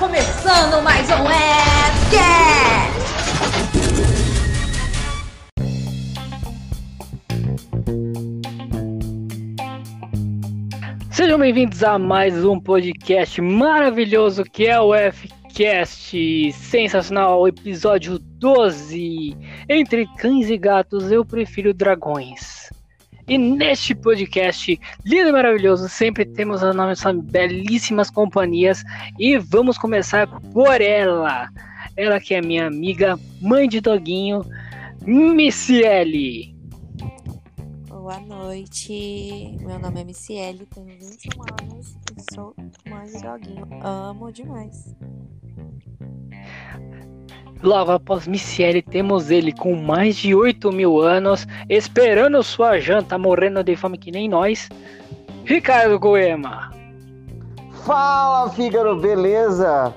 começando mais um Webcast! Sejam bem-vindos a mais um podcast maravilhoso que é o Fcast sensacional, episódio 12. Entre cães e gatos, eu prefiro dragões. E neste podcast lindo e maravilhoso, sempre temos as nossas belíssimas companhias e vamos começar por ela. Ela que é minha amiga, mãe de doguinho, Missiele. Boa noite, meu nome é Missiele, tenho 21 anos e sou mãe de doguinho. Amo demais. Logo após Missiele, temos ele com mais de 8 mil anos, esperando sua janta, morrendo de fome que nem nós, Ricardo Goema. Fala, Fígaro, beleza?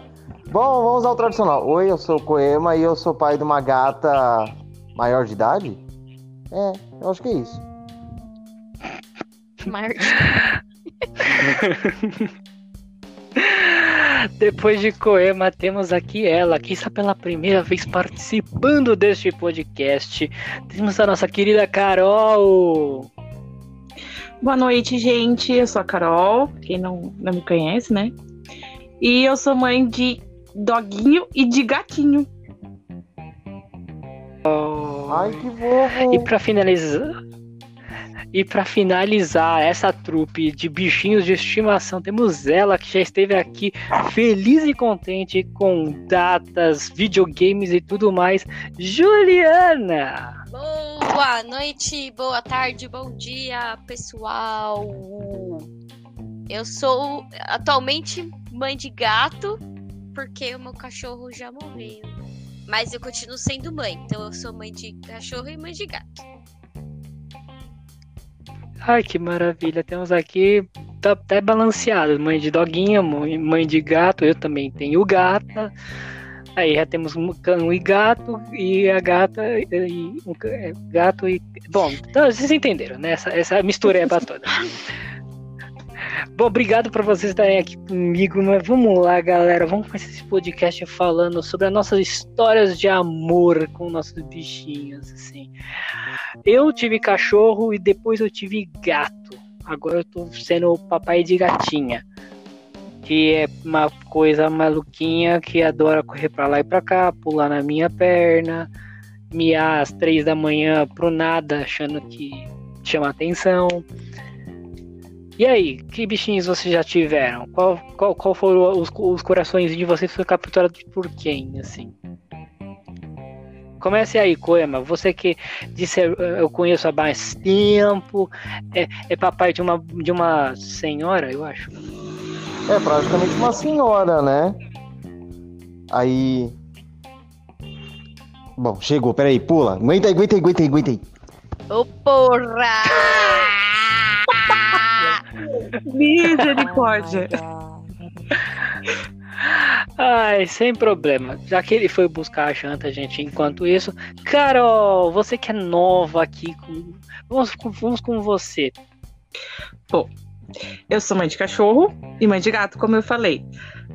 Bom, vamos ao tradicional. Oi, eu sou o Coema e eu sou pai de uma gata maior de idade? É, eu acho que é isso. Maior Depois de Coema, temos aqui ela, que está pela primeira vez participando deste podcast. Temos a nossa querida Carol. Boa noite, gente. Eu sou a Carol, quem não, não me conhece, né? E eu sou mãe de doguinho e de gatinho. Ai, que fofo! E para finalizar, e para finalizar essa trupe de bichinhos de estimação, temos ela que já esteve aqui feliz e contente com datas, videogames e tudo mais, Juliana. Boa noite, boa tarde, bom dia, pessoal. Eu sou atualmente mãe de gato, porque o meu cachorro já morreu. Mas eu continuo sendo mãe, então eu sou mãe de cachorro e mãe de gato. Ai, que maravilha. Temos aqui tá até balanceado, mãe de doguinha, mãe de gato, eu também tenho gata. Aí já temos um cão e gato, e a gata e um é, gato e. Bom, então, vocês entenderam, né? Essa, essa mistureba toda. Bom, obrigado por vocês estarem aqui comigo, mas vamos lá, galera. Vamos começar esse podcast falando sobre as nossas histórias de amor com nossos bichinhos, assim. Eu tive cachorro e depois eu tive gato. Agora eu tô sendo papai de gatinha. Que é uma coisa maluquinha que adora correr pra lá e pra cá, pular na minha perna, miar às três da manhã pro nada, achando que chama atenção. E aí, que bichinhos vocês já tiveram? Qual, qual, qual foram os, os corações de vocês foi capturado por quem, assim? Comece aí, Coema. Você que disse eu conheço há mais tempo, é, é papai de uma, de uma senhora, eu acho. É praticamente uma senhora, né? Aí. Bom, chegou, peraí, pula. Aguenta aí, aguenta aí, aguenta aí, aguenta aí. Ô porra! Misericórdia. Oh. Ai, sem problema. Já que ele foi buscar a janta, gente, enquanto isso. Carol, você que é nova aqui, com... vamos, com- vamos com você. Eu sou mãe de cachorro e mãe de gato, como eu falei.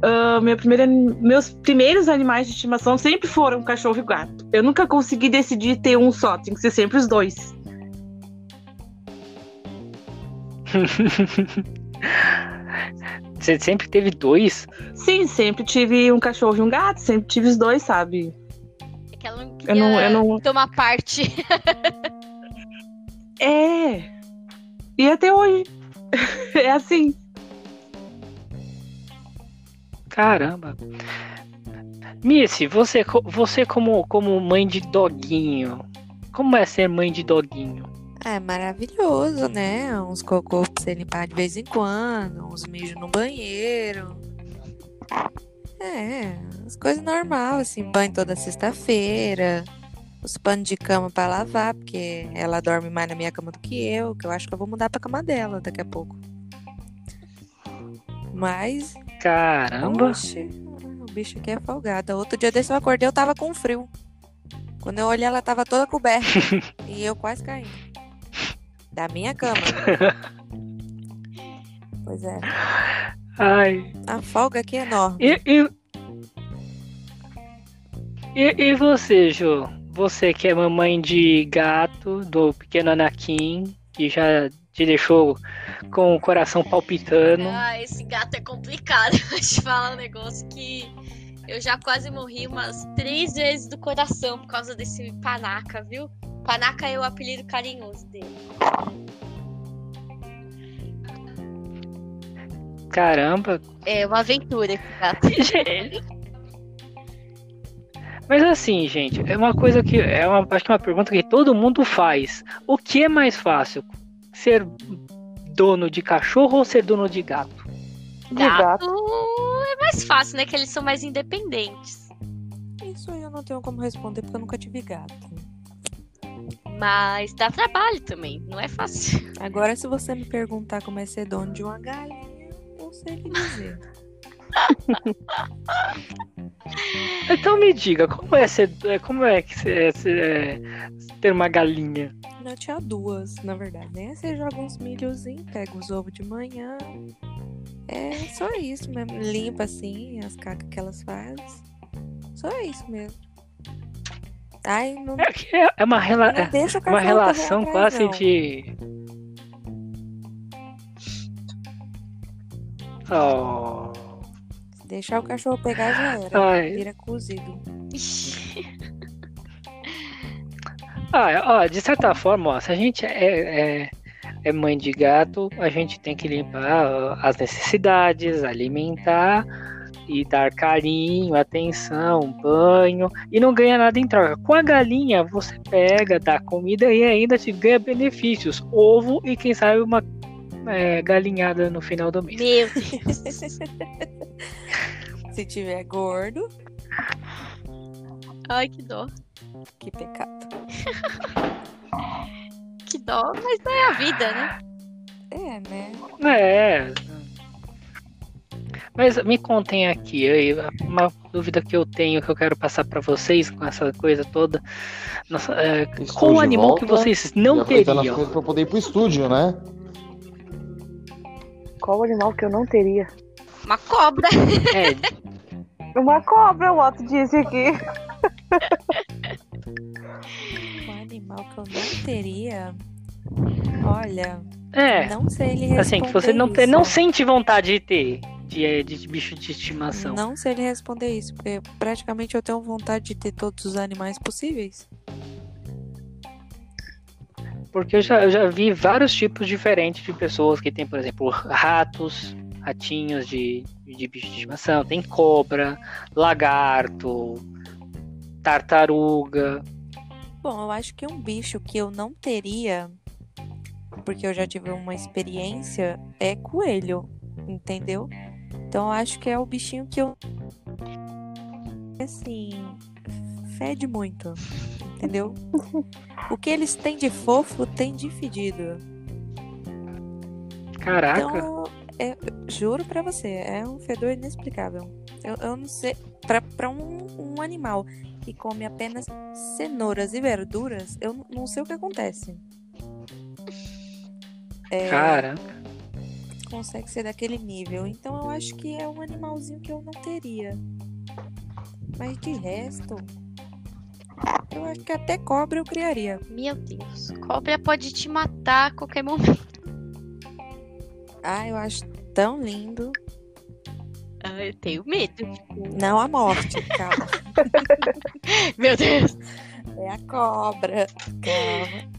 Ah, meu primeiro meus primeiros animais de estimação sempre foram cachorro e gato. Eu nunca consegui decidir ter um só, tem que ser sempre os dois. Você sempre teve dois? Sim, sempre tive um cachorro e um gato, sempre tive os dois, sabe? É que ela não Eu queria não- eu não- tomar parte. É. E até hoje. é assim. Caramba. Missy, você, você como, como mãe de doguinho, como é ser mãe de doguinho? É maravilhoso, né? Uns cocô pra você limpar de vez em quando, uns mijos no banheiro. É, as coisas normais, assim, banho toda sexta-feira, os panos de cama pra lavar, porque ela dorme mais na minha cama do que eu, que eu acho que eu vou mudar pra cama dela daqui a pouco. Mas, Caramba. oxe, o bicho aqui é folgado. Outro dia desse eu acordei, eu tava com frio. Quando eu olhei, ela tava toda coberta. e eu quase caindo. Da minha cama. Pois é. Ai. A folga aqui é enorme. E, e- E, e você, Ju? Você que é mamãe de gato, do pequeno Anakin, e já te deixou com o coração palpitando. Ah, esse gato é complicado. Vou te falar um negócio que eu já quase morri umas três vezes do coração por causa desse panaca, viu? Panaca é o apelido carinhoso dele. Caramba. É uma aventura esse gato. Mas assim, gente, é uma coisa que é uma, acho que é uma pergunta que todo mundo faz. O que é mais fácil? Ser dono de cachorro ou ser dono de gato? De gato. é mais fácil, né? Que eles são mais independentes. Isso aí eu não tenho como responder porque eu nunca tive gato. Mas dá trabalho também, não é fácil. Agora, se você me perguntar como é ser dono de uma galinha, eu sei o que dizer. Então me diga, como é ser, como é que é, ser- é, ter uma galinha? Eu tinha duas, na verdade, né? Você joga uns milhozinhos, pega os ovos de manhã. É só isso mesmo. Limpa assim as cacas que elas fazem. Só isso mesmo. Ai, não, É, é- é uma, rela- é uma relação quase não. de. Oh. Se deixar o cachorro pegar, já era. Ai. Vira cozido. Ah, ó, de certa forma, ó, se a gente é, é, é mãe de gato, a gente tem que limpar ó, as necessidades, alimentar e dar carinho, atenção, banho e não ganha nada em troca. Com a galinha, você pega, dá comida e ainda te ganha benefícios, ovo e quem sabe uma é, galinhada no final do mês. Meu Deus. Se tiver gordo, Ai, que dó. que pecado. Que dó, mas não é a vida, né? É, né? É. Mas me contem aqui, aí, uma dúvida que eu tenho que eu quero passar pra vocês com essa coisa toda. Nossa, é, qual animal que volta. vocês E não as teriam? pra poder ir pro estúdio, né? Qual animal que eu não teria? Uma cobra. É, Uma cobra, o Otto disse aqui. Um animal que eu não teria. Olha, é, não sei ele responder assim, que você não, te- isso. não sente vontade de ter de, de bicho de estimação. Não sei ele responder isso, porque praticamente eu tenho vontade de ter todos os animais possíveis. Porque eu já, eu já vi vários tipos diferentes de pessoas que tem, por exemplo, ratos, ratinhos de, de bicho de estimação, tem cobra, lagarto, tartaruga. Bom, eu acho que um bicho que eu não teria, porque eu já tive uma experiência, é coelho, entendeu? Então eu acho que é o bichinho que eu. Assim. Fede muito, entendeu? o que eles têm de fofo tem de fedido. Caraca. Então, é- juro pra você, é um fedor inexplicável. Eu, eu não sei. Pra, pra um, um animal que come apenas cenouras e verduras, eu não sei o que acontece. É, Cara, consegue ser daquele nível. Então eu acho que é um animalzinho que eu não teria. Mas de resto. Eu acho que até cobra eu criaria. Meu Deus. Cobra pode te matar a qualquer momento. Ah, eu acho tão lindo. Ah, eu tenho medo. Não a morte, calma. Meu Deus. É a cobra. Calma.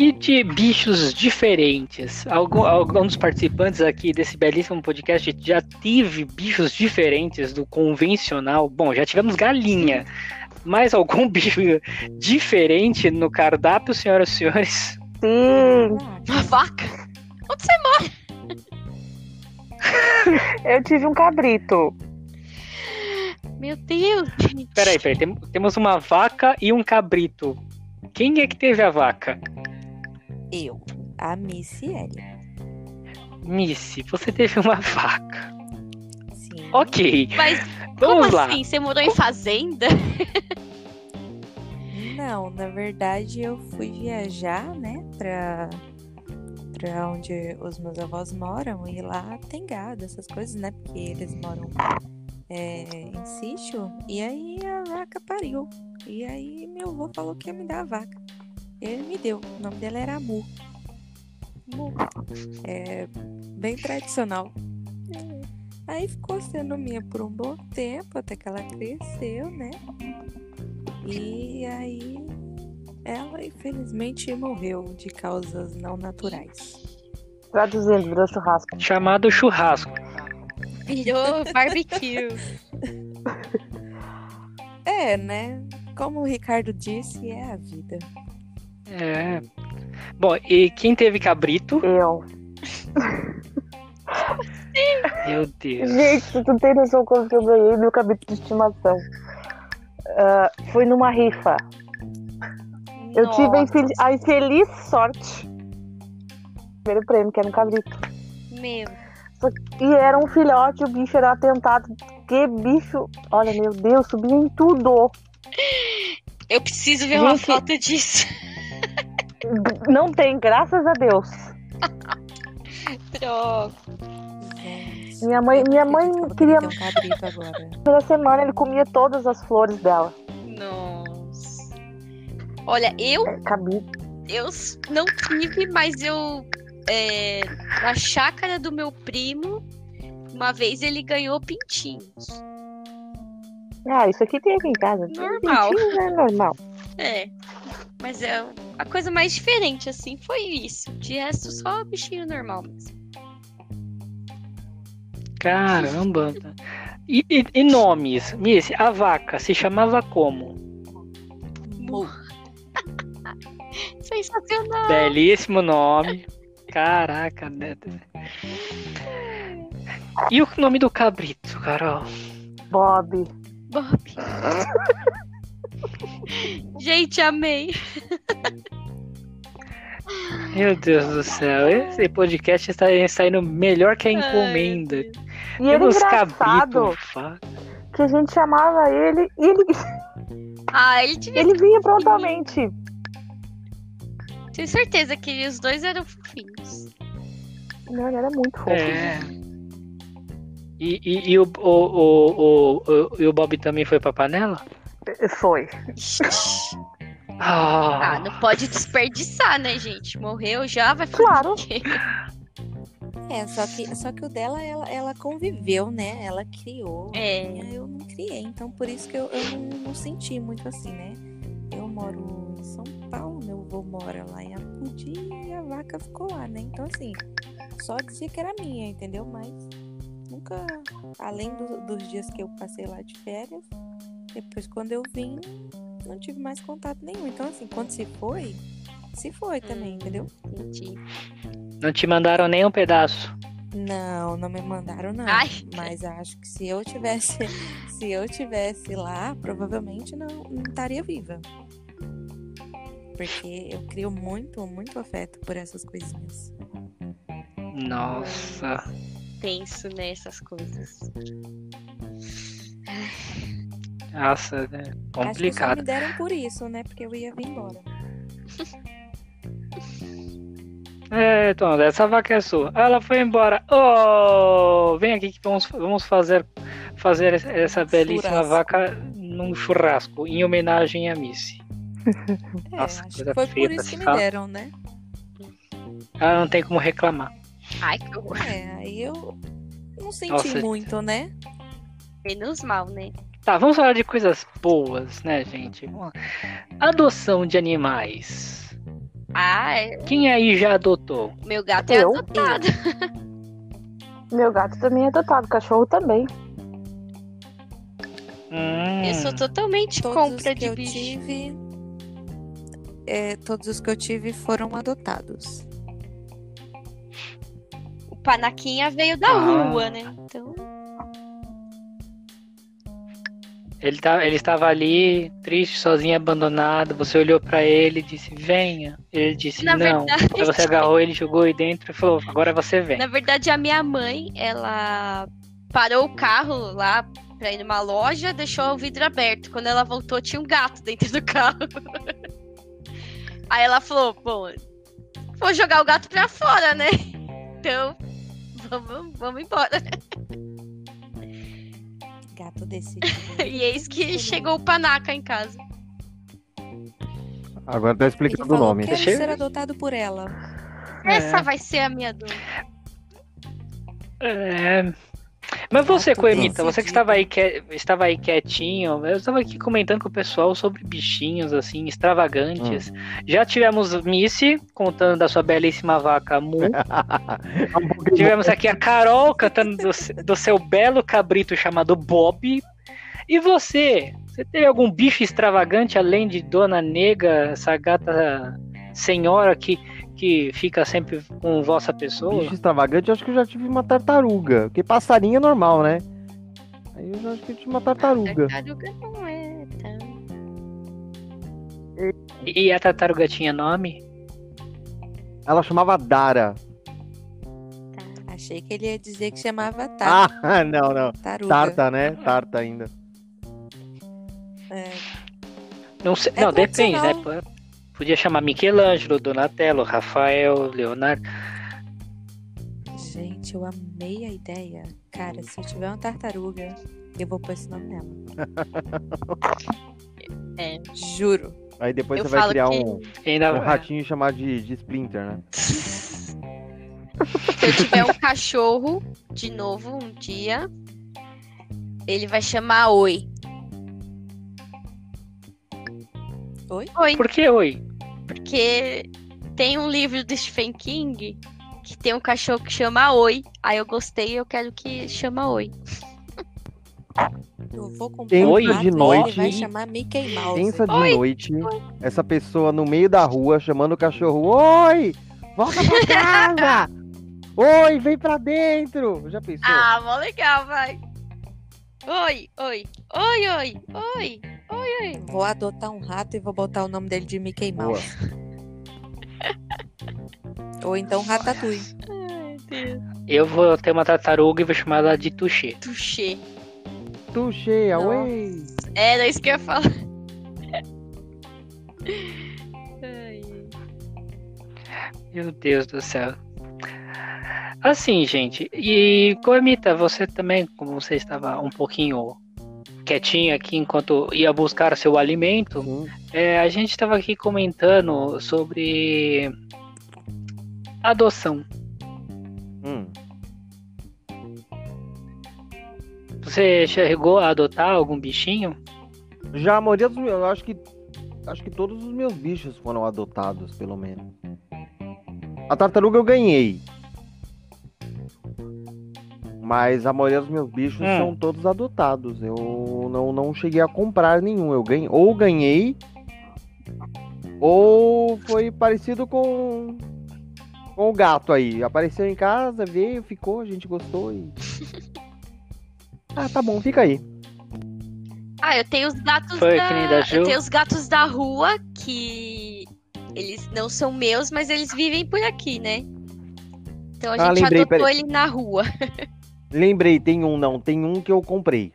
E de bichos diferentes? Algum, algum dos participantes aqui desse belíssimo podcast já teve bichos diferentes do convencional? Bom, já tivemos galinha. Mais algum bicho diferente no cardápio, senhoras e senhores? Sim, Uma vaca? Onde você mora? eu tive um cabrito. Meu Deus, gente. Peraí, peraí. tem- temos uma vaca e um cabrito. Quem é que teve a vaca? Eu, a Missy Ellie. Missy, você teve uma vaca. Sim. Ok, Mas como vamos lá. assim? Você morou em fazenda? Não, na verdade eu fui viajar, né, pra, pra onde os meus avós moram e lá tem gado, essas coisas, né, porque eles moram é, em sítio, e aí a vaca pariu. E aí meu avô falou que ia me dar a vaca. Ele me deu. O nome dela era Mu. Mu. É bem tradicional. Aí ficou sendo minha por um bom tempo, até que ela cresceu, né? E aí ela infelizmente morreu de causas não naturais. Traduzindo, virou churrasco. Chamado churrasco. Virou barbecue. É, né? Como o Ricardo disse, é a vida. É. Bom, e quem teve cabrito? Eu. Meu Deus. Gente, tu não tem noção como que eu ganhei meu cabrito de estimação. Ah, foi numa rifa. Eu tive a infeliz, a infeliz sorte. Primeiro prêmio, que era um cabrito. Meu, E era um filhote, o bicho era atentado. Que bicho. Olha, meu Deus, subia em tudo. eu preciso ver uma Gente. foto disso. Não tem, graças a Deus. Droga. Gente, Minha mãe- minha mãe queria- um. Primeira semana ele comia todas as flores dela. Nossa. Olha, eu, É, eu não tive, mas eu. é, na chácara do meu primo, uma vez ele ganhou pintinhos. Ah, isso aqui tem aqui em casa. Normal. Pintinhos É normal. É. Mas é a coisa mais diferente, assim, foi isso. De resto, só bichinho normal mesmo. Caramba. E, e- e nomes? Miss, a vaca se chamava como? Sensacional. Belíssimo nome. Caraca, né? E o nome do cabrito, Carol? Bob. Bob. Gente, amei. Meu Deus do céu, esse podcast está saindo melhor que a encomenda. E ele Pelos engraçado que a gente chamava ele e ele, Ah, ele devia ele vinha prontamente. ter certeza que os dois eram fofinhos. Não, ele era muito fofo. É. E, e, e o, o, o, o, o- e o Bob também foi pra panela? Foi. Ah, Ah, não pode desperdiçar, né, gente? Morreu já, vai fazer Claro. o quê? É, só que, só que o dela, ela, ela conviveu, né? Ela criou. É. Eu não criei, então por isso que eu, eu não, não senti muito assim, né? Eu moro em São Paulo, meu avô mora lá em Apudi e a vaca ficou lá, né? Então, assim, só dizia que era minha, entendeu? Mas nunca, além do- dos dias que eu passei lá de férias, depois quando eu vim, não tive mais contato nenhum. Então, assim, quando se foi, se foi também, entendeu? Entendi. não te mandaram nem um pedaço. Não, não me mandaram não. Ai. Mas acho que se eu tivesse, se eu tivesse lá, provavelmente não, não estaria viva. Porque eu crio muito, muito afeto por essas coisinhas. Nossa. Penso nessas coisas. Nossa, né? Acho que só Complicado. me deram por isso, né? Porque eu ia vir embora. É, então, essa vaca é sua. Ela foi embora. Oh, vem aqui que vamos, vamos fazer, fazer essa belíssima Churrasco. vaca num churrasco, em homenagem a Missy. É, Nossa, acho coisa que foi feia por isso que me deram, né? Ela não tem como reclamar. Ai, que horror. É, aí eu não senti Nossa. muito, né? Menos mal, né? Tá, vamos falar de coisas boas, né, gente? Adoção de animais. Ah, é. Quem aí já adotou? meu gato é Eu? adotado. Meu gato também é adotado, cachorro também. Hum, Eu sou totalmente Todos os compra de bicho. tive. é, todos os que eu tive foram adotados. O Panaquinha veio da Ah. rua, né? Então, ele, tá, ele estava ali, triste, sozinho, abandonado. Você olhou pra ele e disse: Venha. Ele disse: Na Não. verdade- Aí você agarrou ele, jogou aí dentro e falou: Agora você vem. na verdade, a minha mãe, ela parou o carro lá pra ir numa loja, deixou o vidro aberto. Quando ela voltou, tinha um gato dentro do carro. Aí ela falou, bom, vou jogar o gato pra fora, né? Então, vamos, vamos embora. Gato desse. E eis que chegou o panaca em casa. Agora tá Ele explicando o falou, nome. quero Deixa eu- ser adotado por ela. Essa vai ser a minha dona. É... Mas você, Gato Coemita, você que estava aí, que... estava aí quietinho, eu estava aqui comentando com o pessoal sobre bichinhos, assim, extravagantes. Já tivemos Missy contando da sua belíssima vaca Mu. Tivemos aqui a Carol cantando do, do seu belo cabrito chamado Bob. E você? Você teve algum bicho extravagante além de Dona Nega, essa gata senhora que, que fica sempre com vossa pessoa? Bicho extravagante, eu acho que eu já tive uma tartaruga. Porque passarinho é normal, né? Aí eu já acho que eu tive uma tartaruga. Tartaruga não é, tá? E a tartaruga tinha nome? Ela chamava Dara. Achei que ele ia dizer que chamava Tar Ah, não, não. Taruga. Tarta, né? Tarta ainda. É, Não sei. É não, depende, né? Podia chamar Michelangelo, Donatello, Rafael, Leonardo. Gente, eu amei a ideia. Cara, se eu tiver uma tartaruga, eu vou pôr esse nome nela. É. Juro. Aí depois Eu você vai criar que- um, ainda, um ratinho chamado de, de Splinter, né? Se eu tiver um cachorro, de novo, um dia, ele vai chamar Oi. Oi? Oi. Por que oi? Porque tem um livro do Stephen King que tem um cachorro que chama Oi. Aí eu gostei e eu quero que chama Oi. Eu vou comprar Pensa um de noite. vai chamar Mickey Mouse. Pensa de Oi. noite, essa pessoa no meio da rua chamando o cachorro: Oi! Volta pra casa! Oi, vem pra dentro! Já pensou? Ah, mó legal, vai. Oi, oi, oi, oi, oi, oi, oi. Vou adotar um rato e vou botar o nome dele de Mickey Boa. Mouse. Ou então Ratatouille. Ai, Deus. Eu vou ter uma tartaruga e vou chamar ela de Tuxê. Tuxê. Tu cheia, Nossa. oi! Era isso que eu ia falar. Ai, Meu Deus do céu. Assim, gente. E Coemita, você também, como você estava um pouquinho quietinho aqui enquanto ia buscar seu alimento, Sim. é, a gente estava aqui comentando sobre adoção. Hum. Você chegou a adotar algum bichinho? Já a maioria dos meus, eu acho que acho que todos os meus bichos foram adotados, pelo menos. A tartaruga eu ganhei. Mas a maioria dos meus bichos Hum. são todos adotados. Eu não, não cheguei a comprar nenhum. Eu ganhei, ou ganhei, ou foi parecido com com o gato aí. Apareceu em casa, veio, ficou, a gente gostou e Ah, tá bom, fica aí. Ah, eu tenho os gatos Foi da... da? Eu tenho os gatos da rua que eles não são meus, mas eles vivem por aqui, né? Então a Ah, gente lembrei, adotou peraí. ele na rua. Lembrei, tem um não, tem um que eu comprei.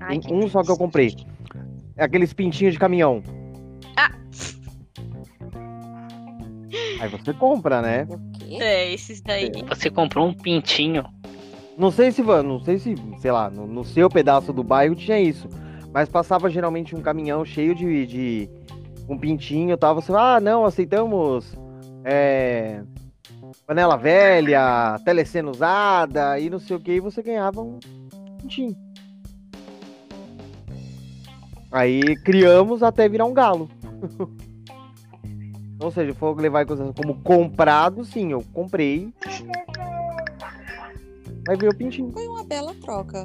Ai, Tem um só que eu comprei. É aqueles pintinhos de caminhão. Ah. Aí você compra, né? Quê? É, esses daí. Você comprou um pintinho. Não sei se, não sei se, sei lá, no, no seu pedaço do bairro tinha isso. Mas passava geralmente um caminhão cheio de, de um pintinho e tal. Você, ah, não, aceitamos é, panela velha, telecena usada e não sei o que. E você ganhava um pintinho. Aí criamos até virar um galo. Ou seja, for levar em consideração como comprado, sim, eu comprei. Aí veio o pintinho. Foi uma bela troca.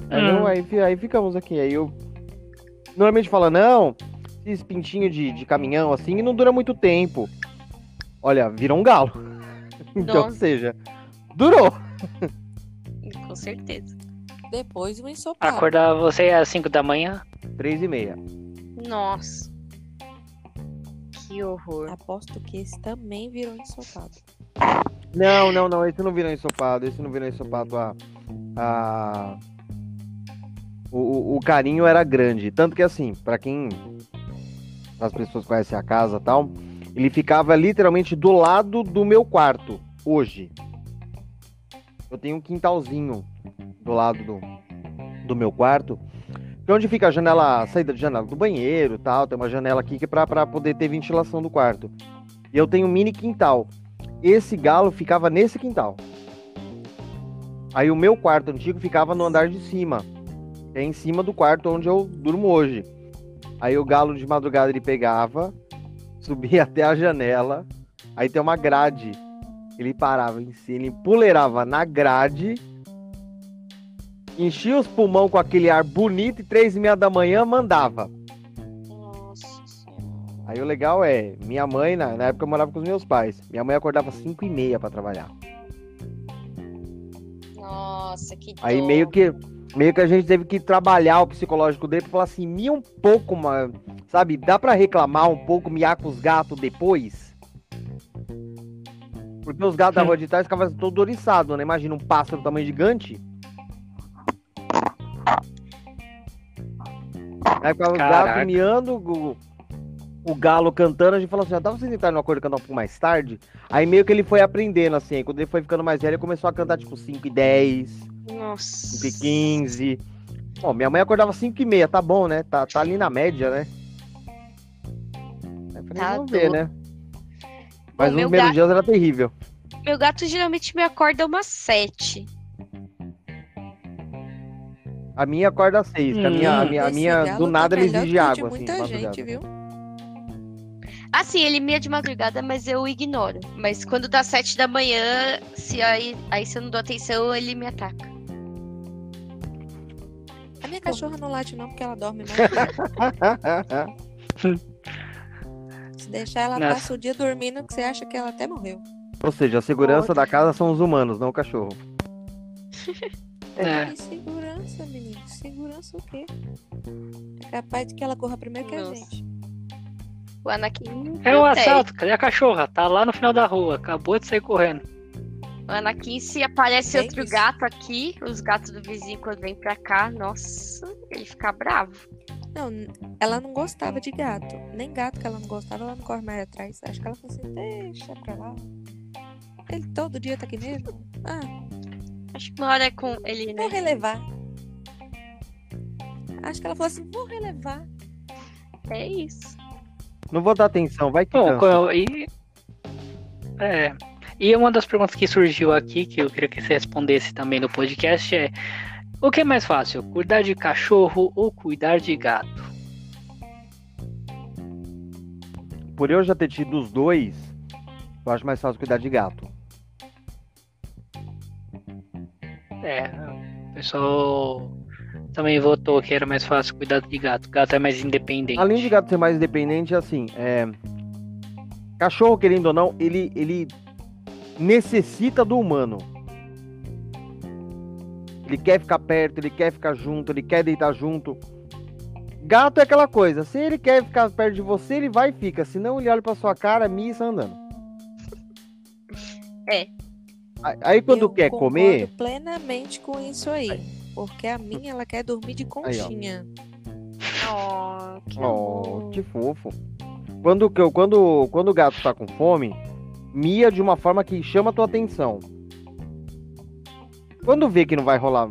Entendeu? Hum. Aí, aí ficamos aqui. Aí eu. Normalmente fala, não, esse pintinho de, de caminhão assim não dura muito tempo. Olha, virou um galo. então, ou seja, durou. Com certeza. Depois um ensopado. Acordava você às 5 da manhã? Três e meia. Nossa. Que horror. Aposto que esse também virou ensopado. Não, não, não, esse não virou ensopado. Esse não virou ensopado. A, a... O, o- o carinho era grande. Tanto que assim, pra quem. As pessoas conhecem a casa e tal. Ele ficava literalmente do lado do meu quarto. Hoje. Eu tenho um quintalzinho do lado do, do meu quarto, que é onde fica a janela, a saída de janela do banheiro tal, tem uma janela aqui que é pra, pra poder ter ventilação do quarto. E eu tenho um mini quintal. Esse galo ficava nesse quintal. Aí o meu quarto antigo ficava no andar de cima. É em cima do quarto onde eu durmo hoje. Aí o galo de madrugada ele pegava, subia até a janela, aí tem uma grade. Ele parava em cima, ele empoleirava na grade, enchia os pulmão com aquele ar bonito e três e meia da manhã mandava. Nossa senhora. Aí o legal é, minha mãe, na, na época eu morava com os meus pais, minha mãe acordava cinco e meia para trabalhar. Nossa, que Aí dó. meio que meio que a gente teve que trabalhar o psicológico dele pra falar assim, mia um pouco, ma- sabe? Dá pra reclamar um pouco, miar com os gatos depois? Porque os gatos da rua de trás ficavam todo oriçados, né? Imagina um pássaro do tamanho gigante. Aí ficava os gatos miando, o, galo cantando, a gente falou assim, ah, dá pra vocês entrarem no acordo e cantar um pouco mais tarde? Aí meio que ele foi aprendendo, assim, aí quando ele foi ficando mais velho, ele começou a cantar tipo 5 e 10, Nossa. 5 e 15. Bom, minha mãe acordava 5 e meia, tá bom, né? Tá, tá ali na média, né? Eu falei, Tá vamos ver, né? Mas Bom, os meu primeiros gato- dias era terrível. Meu gato geralmente me acorda umas sete. A minha acorda às 6, que a minha, a Hum. minha, a minha do tá nada ele exige de água, assim, muita de gente, viu? Assim, ele mia de madrugada, mas eu ignoro. Mas quando dá sete da manhã, se aí, aí se eu não dou atenção, ele me ataca. A minha cachorra não late não, porque ela dorme não. Se deixar, ela Nossa. passa o dia dormindo que você acha que ela até morreu. Ou seja, a segurança da casa são os humanos, não o cachorro. É. Que segurança, menino. Segurança o quê? É capaz de que ela corra primeiro que a Nossa. gente. O Anakin. É um assalto, cadê a cachorra? Tá lá no final da rua, acabou de sair correndo. O Anakin, se aparece Tem outro isso. gato aqui, os gatos do vizinho, quando vem pra cá, nossa, ele fica bravo. Não, ela não gostava de gato. Nem gato que ela não gostava, ela não corre mais atrás. Acho que ela falou assim, deixa pra lá. Ele todo dia tá aqui mesmo. Ah, Acho que uma hora é com ele, vou né? relevar. Acho que ela falou assim, vou relevar. É isso. Não vou dar atenção, vai que Bom, cansa. co- e. É. E uma das perguntas que surgiu aqui, que eu queria que você respondesse também no podcast, é: o que é mais fácil, cuidar de cachorro ou cuidar de gato? Por eu já ter tido os dois, eu acho mais fácil cuidar de gato. É, o pessoal também votou que era mais fácil cuidar de gato. Gato é mais independente. Além de gato ser mais independente, assim, é... cachorro, querendo ou não, ele, ele necessita do humano. Ele quer ficar perto, ele quer ficar junto, ele quer deitar junto. Gato é aquela coisa, se ele quer ficar perto de você, ele vai e fica. Se não, ele olha pra sua cara, mia e sai andando. É. Aí- Aí quando Eu quer concordo comer, plenamente com isso aí. Porque a minha, ela quer dormir de conchinha. Oh, que Oh, que fofo. Quando, que eu- quando, quando o gato tá com fome, mia de uma forma que chama a tua atenção. Quando vê que não vai rolar,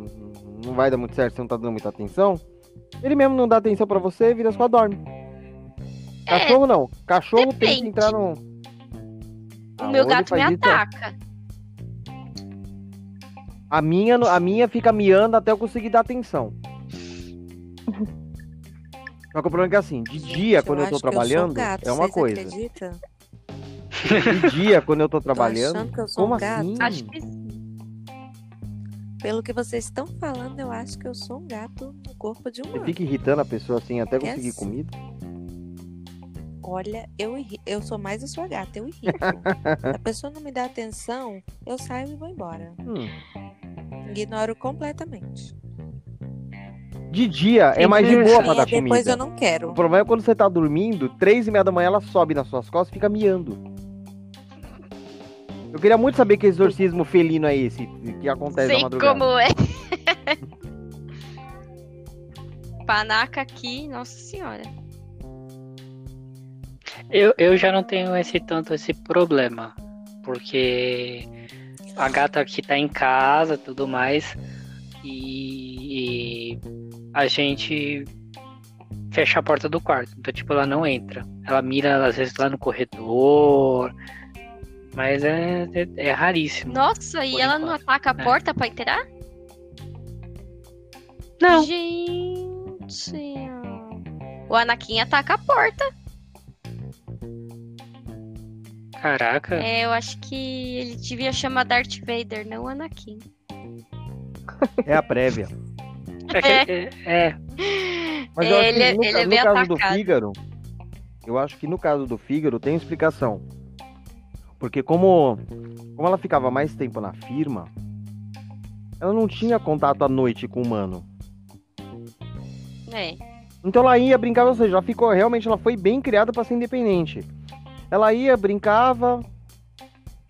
não vai dar muito certo, você não tá dando muita atenção, ele mesmo não dá atenção pra você e vira costas dorme. Cachorro não. Cachorro tem que É, depende. entrar no. O Ah, meu gato me faz isso, é. ataca. A minha, a minha fica miando até eu conseguir dar atenção. Só que o problema é que assim, de dia, Gente, quando eu, acho tô trabalhando, gato, é uma coisa. acreditam? De dia, quando eu tô Tô trabalhando. achando que eu sou Como um gato. assim? Acho que. Pelo que vocês estão falando, eu acho que eu sou um gato no corpo de um Você fica irritando a pessoa assim até conseguir assim? comida? Olha, eu, eu sou mais a sua gata, eu irrito. Se a pessoa não me dá atenção, eu saio e vou embora. Hum. Ignoro completamente. De dia é mais de boa pra dar depois comida. eu não quero. O problema é quando você tá dormindo, três e meia da manhã ela sobe nas suas costas e fica miando. Eu queria muito saber que exorcismo felino é esse que acontece na Sei madrugada. como é. Panaca aqui, nossa senhora. Eu, eu já não tenho esse tanto esse problema. Porque a gata que tá em casa tudo mais. e, e a gente fecha a porta do quarto. Então, tipo, ela não entra. Ela mira, às vezes, lá no corredor. Mas é, é, é raríssimo. Nossa, e ela não enquanto, ataca a é. porta pra entrar? Não. Gente. O Anakin ataca a porta. Caraca. É, eu acho que ele devia chamar Darth Vader, não Anakin. É a prévia. É, que- é, é, Mas eu acho Ele- que no, ele é no caso do atacado. Fígaro, eu acho que no caso do Fígaro tem explicação. Porque como, como ela ficava mais tempo na firma, ela não tinha contato à noite com o humano. É. Então ela ia, brincava, ou seja, ela ficou, realmente, ela foi bem criada para ser independente. Ela ia, brincava,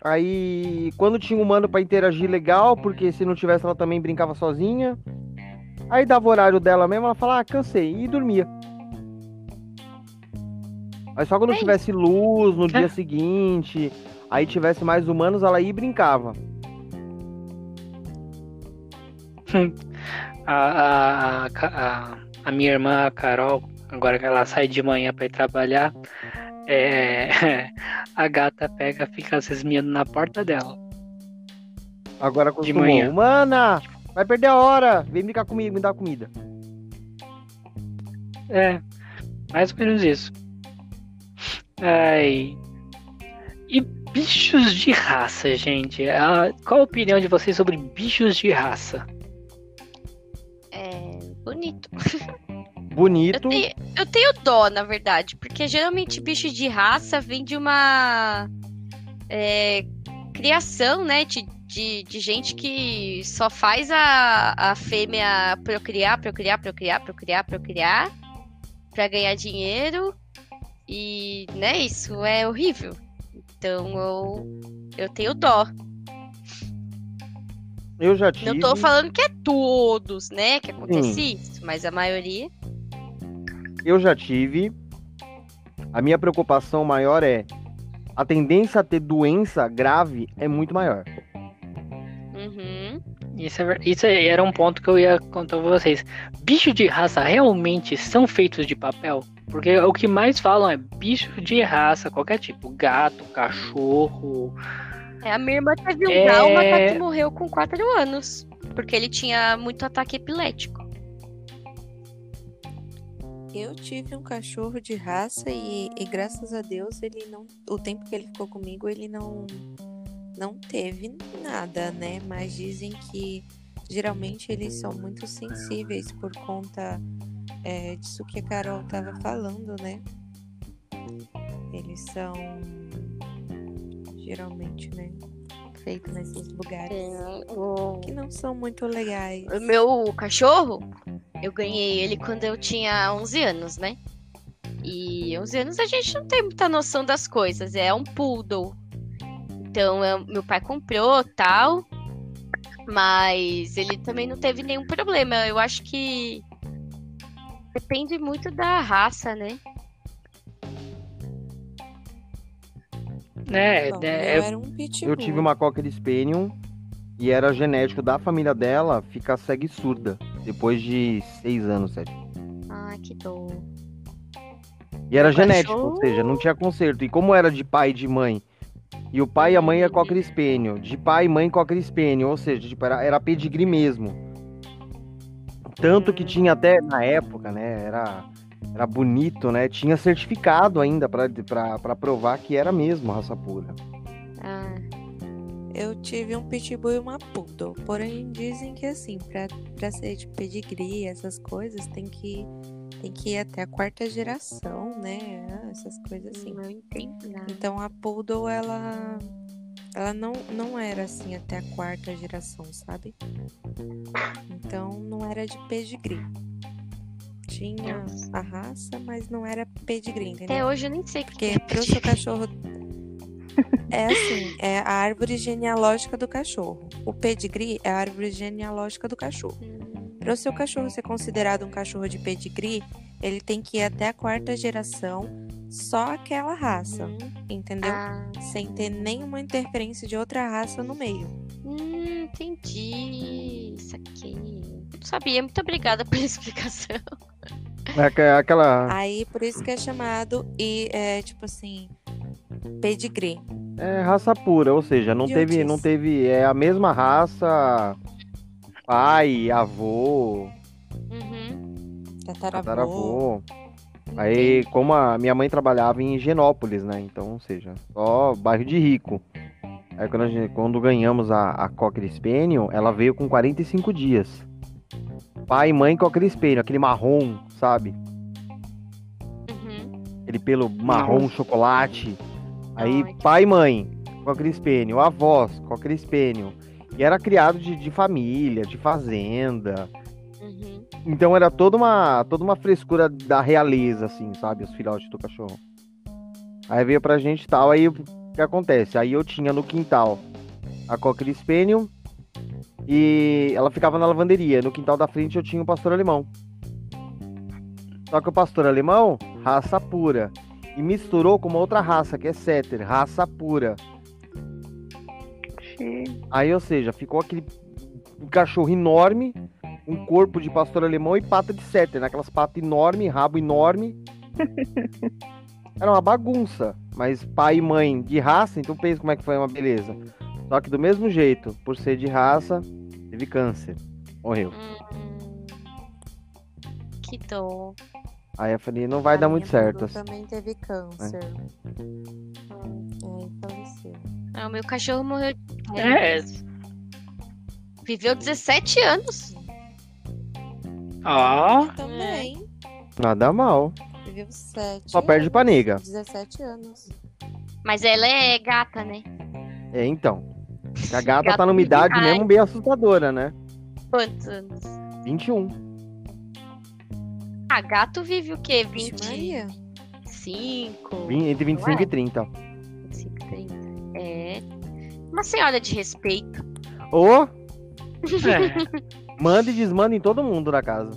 aí quando tinha um humano para interagir legal, porque se não tivesse ela também brincava sozinha. Aí dava o horário dela mesmo, ela falava, ah, cansei, e dormia. Aí só quando É tivesse luz no dia seguinte, aí tivesse mais humanos, ela ia e brincava. a, a, a, a, a minha irmã, a Carol, agora que ela sai de manhã pra ir trabalhar, é, a gata pega, fica cismiando na porta dela. Agora De acostumou. manhã. Humana, vai perder a hora, vem brincar comigo, me dá comida. É, mais ou menos isso. Ai. E bichos de raça, gente? Ah, qual a opinião de vocês sobre bichos de raça? É bonito. Eu Bonito. tenho, eu tenho dó, na verdade, porque geralmente bicho de raça vem de uma é, criação, né? De, de, de gente que só faz a, a fêmea procriar, procriar, procriar, procriar, procriar pra ganhar dinheiro. E, né, isso é horrível. Então eu, eu tenho dó. Eu já tive. Não tô falando que é todos, né, que acontece isso, mas a maioria. Eu já tive. A minha preocupação maior é a tendência a ter doença grave é muito maior. Uhum. Isso, é isso aí era um ponto que eu ia contar pra vocês. Bichos de raça realmente são feitos de papel? Porque o que mais falam é bicho de raça, qualquer tipo. Gato, cachorro. É, a minha irmã teve um É. dálmata que morreu com 4 anos. Porque ele tinha muito ataque epilético. Eu tive um cachorro de raça e, e graças a Deus ele não. O tempo que ele ficou comigo, ele não não teve nada, né? Mas dizem que geralmente eles são muito sensíveis por conta é, disso que a Carol tava falando, né? Eles são geralmente, né? Feitos nesses lugares O, que não são muito legais. o meu cachorro, eu ganhei ele quando eu tinha 11 anos, né? E 11 anos a gente não tem muita noção das coisas. É um poodle. Então, eu- meu pai comprou tal. Mas ele também não teve nenhum problema. Eu acho que depende muito da raça, né? É, Bom, é, eu era um pitbull. Eu tive uma Cocker Spaniel e era genético da família dela ficar cega e surda depois de seis anos, sete. Ai, que dor. E era genético, ou seja, não tinha conserto. E como era de pai e de mãe, e o pai e a mãe é Cocker Spaniel, de pai e mãe Cocker Spaniel, ou seja, tipo, era, era pedigree mesmo. Tanto que tinha até na época, né, era, era bonito, né, tinha certificado ainda pra provar que era mesmo raça pura. Ah, Eu tive um pitbull e uma poodle. Porém, dizem que assim, pra, pra ser de pedigree, essas coisas, tem que, tem que ir até a quarta geração, né? Ah, Essas coisas assim. não entendo nada. Então a poodle, ela. Ela não, não era assim até a quarta geração, sabe? Então não era de pedigree. Tinha a raça, mas não era pedigree, entendeu? Até hoje eu nem sei o que Porque é pro seu cachorro. É assim, é a árvore genealógica do cachorro. O pedigree é a árvore genealógica do cachorro. Para o seu cachorro ser considerado um cachorro de pedigree, ele tem que ir até a quarta geração, só aquela raça, entendeu? Ah, Sem ter nenhuma interferência de outra raça no meio. hum, entendi. Isso aqui. Não sabia. Muito obrigada pela explicação. É aqu- aquela. Aí por isso que é chamado e é tipo assim, pedigree. É raça pura, ou seja, não teve, não teve, é a mesma raça, pai, avô, Uhum. Tataravô. tataravô. Aí, como a minha mãe trabalhava em Higienópolis, né? Então, ou seja, só bairro de rico. Aí quando, gente- quando ganhamos a, a Cocker Spaniel, ela veio com 45 dias. Pai e mãe Cocker Spaniel, aquele marrom, sabe? Uhum. Aquele pelo marrom, chocolate. Aí, Ai, pai e mãe, Cocker Spaniel. Avós, Cocker Spaniel. E era criado de, de família, de fazenda. Uhum. Então era toda uma, toda uma frescura da realeza, assim, sabe? Os filhotes do cachorro. Aí veio pra gente e tal, aí o que acontece? Aí eu tinha no quintal a Cocker Spaniel e ela ficava na lavanderia. No quintal da frente eu tinha o pastor alemão. Só que o pastor alemão, raça pura. E misturou com uma outra raça, que é Setter, raça pura. Aí, ou seja, ficou aquele um cachorro enorme, um corpo de pastor alemão e pata de setter, né? Aquelas patas enormes, rabo enorme. Era uma bagunça, mas pai e mãe de raça, então pensa como é que foi uma beleza. Só que do mesmo jeito, por ser de raça, teve câncer, morreu. Hum. Que dó. Aí eu falei, não vai A dar muito certo. Assim. também teve câncer. Aí faleceu. Ah, o meu cachorro morreu. É. Viveu 17 anos. Ó. Também. Nada mal. Viveu 7. Só perde pra nega. 17 anos. Mas ela é gata, né? É, então. A gata Gato tá numa idade mais. mesmo bem assustadora, né? Quantos anos? 21. Ah, gato vive o quê? Vixe Maria. 25? Vin- Entre 25 Não é? e 30. 25, 30. É. Uma senhora de respeito. Ô, É. manda e desmanda em todo mundo na casa.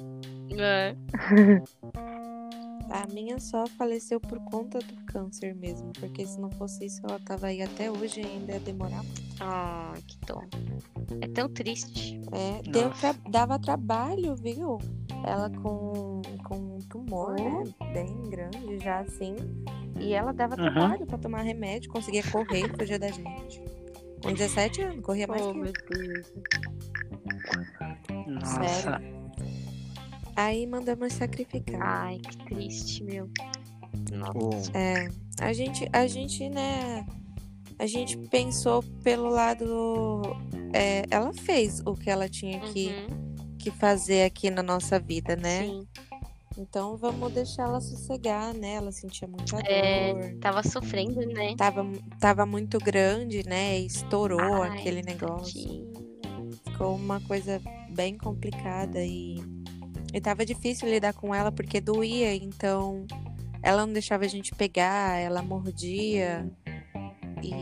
É. A minha só faleceu por conta do câncer mesmo. Porque se não fosse isso, ela tava aí até hoje e ainda ia demorar muito. Ai, que dó. É tão triste. É, deu tra- dava trabalho, viu? Ela com, com um tumor, né? Bem grande já assim. E ela dava Uhum. trabalho pra tomar remédio, conseguia correr, fugir da gente. Com 17 anos, corria mais Oh, que eu. meu Deus. Nossa. Sério? Aí mandamos sacrificar. Ai, que triste, meu. Nossa. É, a gente, a gente, né? A gente pensou pelo lado. é, ela fez o que ela tinha que, Uhum, que fazer aqui na nossa vida, né? Sim. Então vamos deixar ela sossegar, né? Ela sentia muita É, dor. Tava sofrendo, né? Tava, tava muito grande, né? E estourou Ai, aquele negócio. tadinho. Ficou uma coisa bem complicada e, e tava difícil lidar com ela porque doía, então ela não deixava a gente pegar, ela mordia. E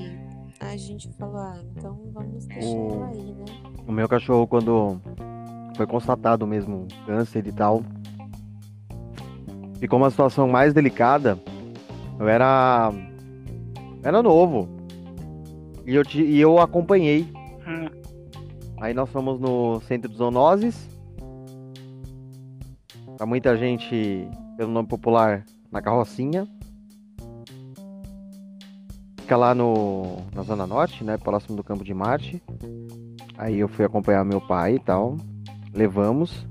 a gente falou, ah, então vamos deixar O- ela aí, né? O meu cachorro, quando foi constatado mesmo câncer e tal, ficou uma situação mais delicada. Eu era. Era novo. E eu, ti- e eu acompanhei. Hum. Aí nós fomos no centro de zoonoses. Pra muita gente, pelo nome popular, na carrocinha. Fica lá no, na Zona Norte, né? Próximo do Campo de Marte. Aí eu fui acompanhar meu pai e tal. Levamos.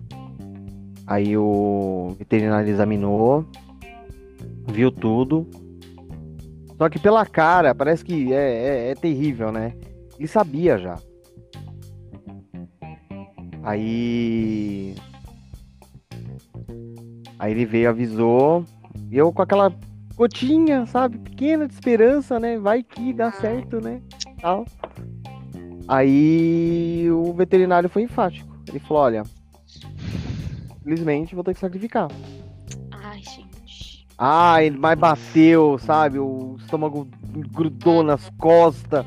Aí o veterinário examinou. Viu tudo. Só que pela cara, parece que é, é, é terrível, né? Ele sabia já. Aí. Aí ele veio, avisou. E eu com aquela gotinha, sabe? Pequena de esperança, né? Vai que dá certo, né? Tal. Aí o veterinário foi enfático. Ele falou: olha, infelizmente vou ter que sacrificar. Ai, gente. Ai, mas bateu, sabe? O estômago grudou nas costas.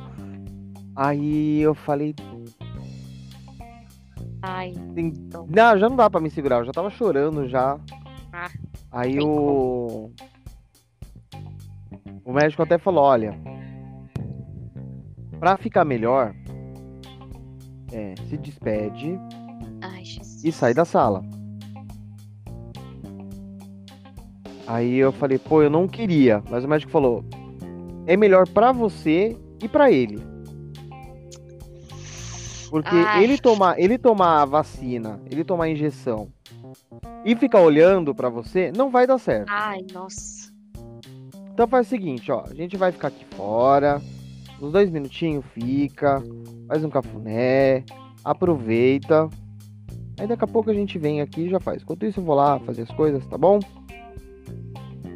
Aí eu falei, Ai. não, já não dá pra me segurar, eu já tava chorando já. Ah, Aí o o médico até falou, olha, pra ficar melhor, é, se despede Ai, e sai da sala. Aí eu falei, pô, eu não queria, mas o médico falou, é melhor pra você e pra ele. Porque Ai. ele tomar, ele tomar a vacina, ele tomar a injeção e ficar olhando pra você, não vai dar certo. Ai, nossa. Então faz o seguinte, ó, a gente vai ficar aqui fora, uns dois minutinhos fica, faz um cafuné, aproveita. Aí daqui a pouco a gente vem aqui e já faz. Enquanto isso eu vou lá fazer as coisas, tá bom?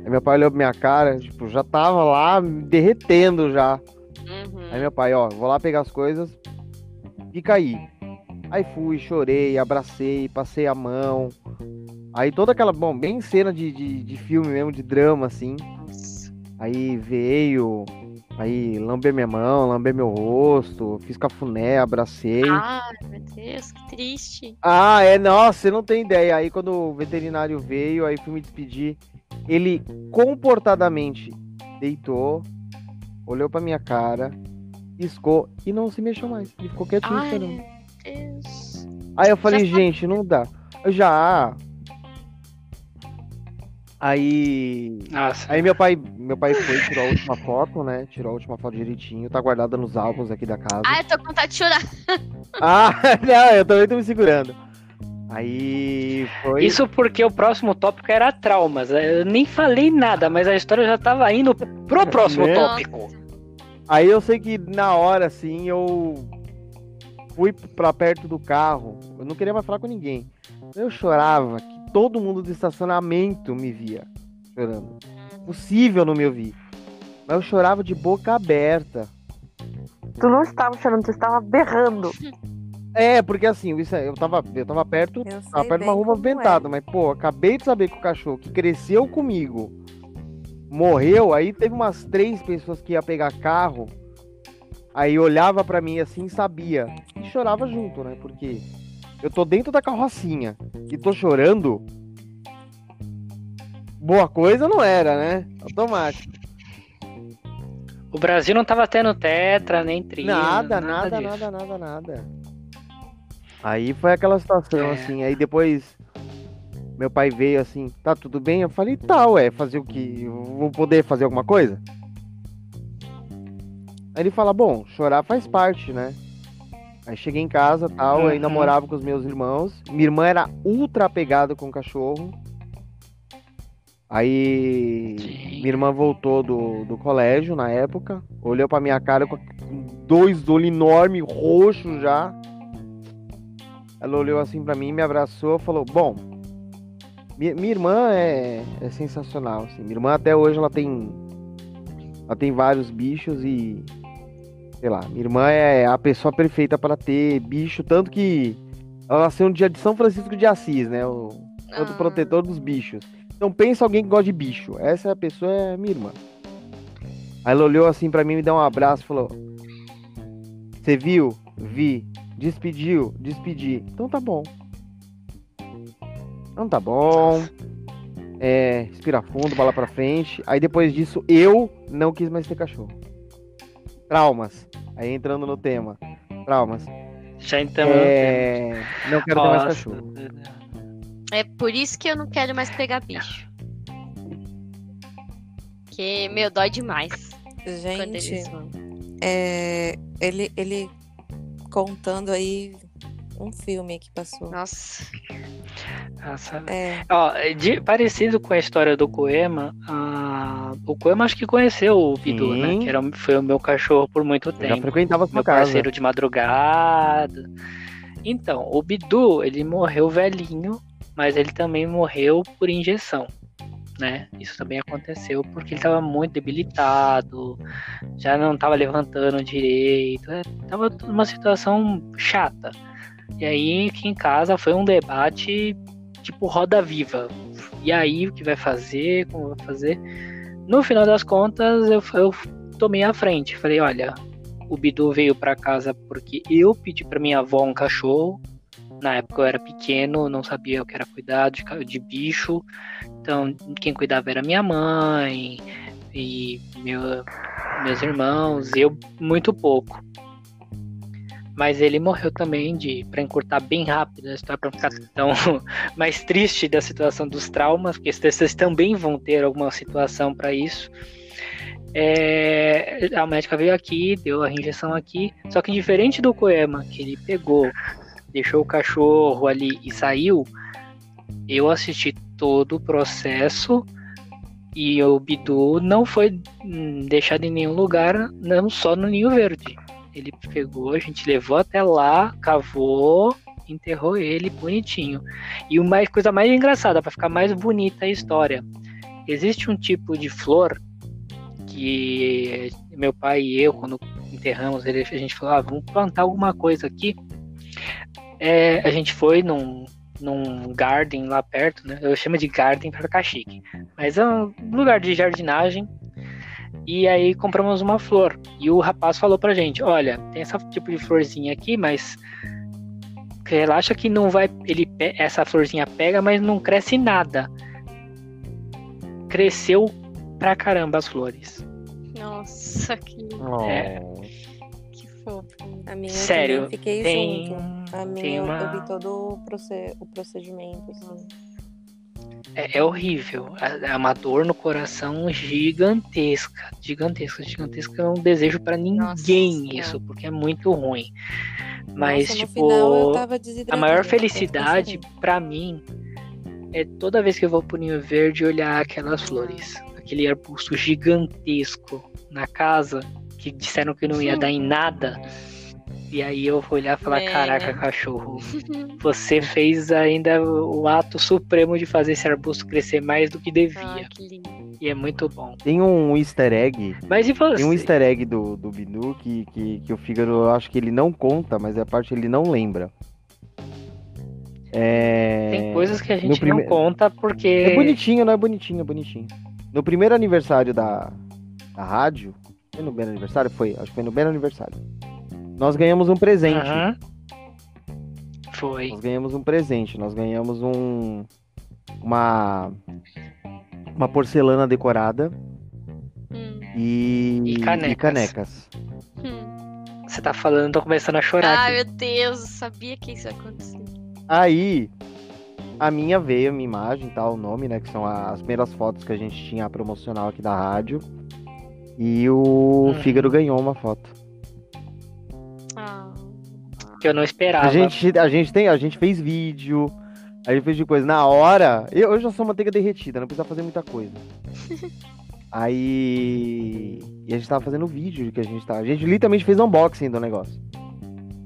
Aí meu pai olhou pra minha cara, tipo, já tava lá me derretendo já. Uhum. Aí meu pai, ó, vou lá pegar as coisas, fica aí. Aí fui, chorei, abracei, passei a mão. Aí toda aquela, bom, bem cena de, de, de filme mesmo, de drama, assim. Nossa. Aí veio, aí lambeu minha mão, lambeu meu rosto, fiz cafuné, abracei. Ai, meu Deus, que triste. Ah, é, nossa, você não tem ideia. Aí quando o veterinário veio, aí fui me despedir, ele comportadamente deitou, olhou pra minha cara, piscou e não se mexeu mais. Ele ficou quietinho Ai, esperando. Aí eu falei, Já gente, não dá. Já. Aí. Nossa. Aí meu pai, meu pai foi, tirou a última foto, né? Tirou a última foto direitinho, tá guardada nos álbuns aqui da casa. Ai, eu tô com vontade de chorar. Ah, não, eu também tô me segurando. Aí foi. Isso porque o próximo tópico era traumas. Eu nem falei nada, mas a história já tava indo pro próximo Né? tópico. Aí eu sei que na hora, assim, eu fui pra perto do carro. Eu não queria mais falar com ninguém. Eu chorava que todo mundo do estacionamento me via chorando. Possível não me ouvir. Mas eu chorava de boca aberta. Tu não estava chorando, tu estava berrando. É, porque assim, é- eu tava, eu tava perto, Eu tava perto de uma rua como é. mas pô, acabei de saber que o cachorro que cresceu comigo morreu, aí teve umas três pessoas que ia pegar carro, aí olhava pra mim assim e sabia, e chorava junto, né? Porque eu tô dentro da carrocinha e tô chorando. Boa coisa não era, né? Automático. O Brasil não tava tendo tetra, nem trina. Nada, nada, nada, nada, nada. Aí foi aquela situação, É. assim. Aí depois meu pai veio assim, tá tudo bem? Eu falei, tá, ué, fazer o que? Vou poder fazer alguma coisa? Aí ele fala, bom, chorar faz parte, né? Aí cheguei em casa tal, Uhum. namorava com os meus irmãos. Minha irmã era ultra apegada com o cachorro. Aí minha irmã voltou do, do colégio na época, olhou pra minha cara com dois olhos enormes, roxos já. Ela olhou assim pra mim, me abraçou, falou: Bom, minha, minha irmã é, é sensacional. Assim. Minha irmã até hoje ela tem, ela tem vários bichos e sei lá, minha irmã é a pessoa perfeita para ter bicho, tanto que ela nasceu no dia de São Francisco de Assis, né? O Ah. protetor dos bichos. Então pensa alguém que gosta de bicho. Essa pessoa é minha irmã. Aí ela olhou assim pra mim, me deu um abraço e falou: Você viu? Vi. Despediu? Despedi. Então tá bom. Então tá bom. É, respira fundo, bola pra frente. Aí depois disso, eu não quis mais ter cachorro. Traumas. Aí entrando no tema. Traumas. Já então. É, não quero ter mais Nossa. cachorro. É por isso que eu não quero mais pegar bicho. Porque, meu, dói demais Gente, é, ele, ele contando aí um filme que passou. Nossa. Nossa. É, Ó, de- parecido com a história do Koema, o Koema acho que conheceu o Bidu, né? Sim. Que era, foi o meu cachorro por muito Eu já tempo. frequentava sua meu casa. parceiro de madrugada. Então, o Bidu, ele morreu velhinho, mas ele também morreu por injeção, né? Isso também aconteceu porque ele estava muito debilitado, já não estava levantando direito, é, tava numa situação chata. E aí, aqui em casa foi um debate tipo roda viva. E aí, o que vai fazer? Como vai fazer? No final das contas, eu, eu tomei a frente. Falei, olha, o Bidu veio pra casa porque eu pedi pra minha avó um cachorro. Na época eu era pequeno, não sabia o que era cuidar de, de bicho. Então, quem cuidava era minha mãe e meu- meus irmãos, eu muito pouco. Mas ele morreu também de para encurtar bem rápido a história para ficar tão mais triste da situação dos traumas, porque vocês também vão ter alguma situação para isso. É, a médica veio aqui, deu a injeção aqui, só que diferente do Koema, que ele pegou, deixou o cachorro ali e saiu, eu assisti todo o processo e o Bidu não foi hum, deixado em nenhum lugar, não só no Ninho Verde. Ele pegou, a gente levou até lá, cavou, enterrou ele bonitinho. E uma coisa mais engraçada, para ficar mais bonita a história, existe um tipo de flor que meu pai e eu, quando enterramos ele, a gente falou, ah, vamos plantar alguma coisa aqui. É, a gente foi num, num garden lá perto, né? Eu chamo de garden para ficar chique. Mas é um lugar de jardinagem. E aí compramos uma flor. E o rapaz falou pra gente: olha, tem esse tipo de florzinha aqui, mas relaxa que não vai. Ele, essa florzinha pega, mas não cresce nada. Cresceu pra caramba as flores. Nossa, que, É. que fofo. A minha Sério, eu fiquei tem- junto. A minha tem eu, uma- eu vi todo o procedimento, assim. É, é horrível. É é uma dor no coração gigantesca. Gigantesca, gigantesca. É um desejo pra ninguém Nossa isso, porque é muito ruim. Mas, Nossa, no tipo, eu a maior eu felicidade sem pra mim é toda vez que eu vou pro Ninho Verde olhar aquelas flores. Aquele arbusto gigantesco na casa que disseram que não ia dar em nada. E aí eu vou olhar e falar: É. Caraca, cachorro, você fez ainda o ato supremo de fazer esse arbusto crescer mais do que Ah, devia. que lindo. E é muito bom. Tem um easter egg. Mas e você? Tem um easter egg do, do Binu que, que, que o Fígaro eu acho que ele não conta, mas é a parte que ele não lembra. É... Tem coisas que a gente prime- não conta porque. É bonitinho, não é bonitinho, é bonitinho. No primeiro aniversário da, da rádio, foi no primeiro aniversário? Foi, acho que foi no primeiro aniversário. Nós ganhamos um presente. Aham. Foi. Nós ganhamos um presente. Nós ganhamos um. Uma. Uma porcelana decorada Hum, e. E canecas. canecas. hum. Você tá falando, tô começando a chorar Ai, aqui. meu Deus, eu sabia que isso ia acontecer. Aí, a minha veio, a minha imagem, tá, o nome, né? Que são as primeiras fotos que a gente tinha promocional aqui da rádio. E o Hum. Fígaro ganhou uma foto. Que eu não esperava. A gente, a gente tem, a gente fez vídeo, a gente fez de coisa. Na hora, eu, eu já sou manteiga derretida, não precisa fazer muita coisa. Aí. E a gente tava fazendo vídeo de que a gente tava. A gente literalmente fez unboxing do negócio.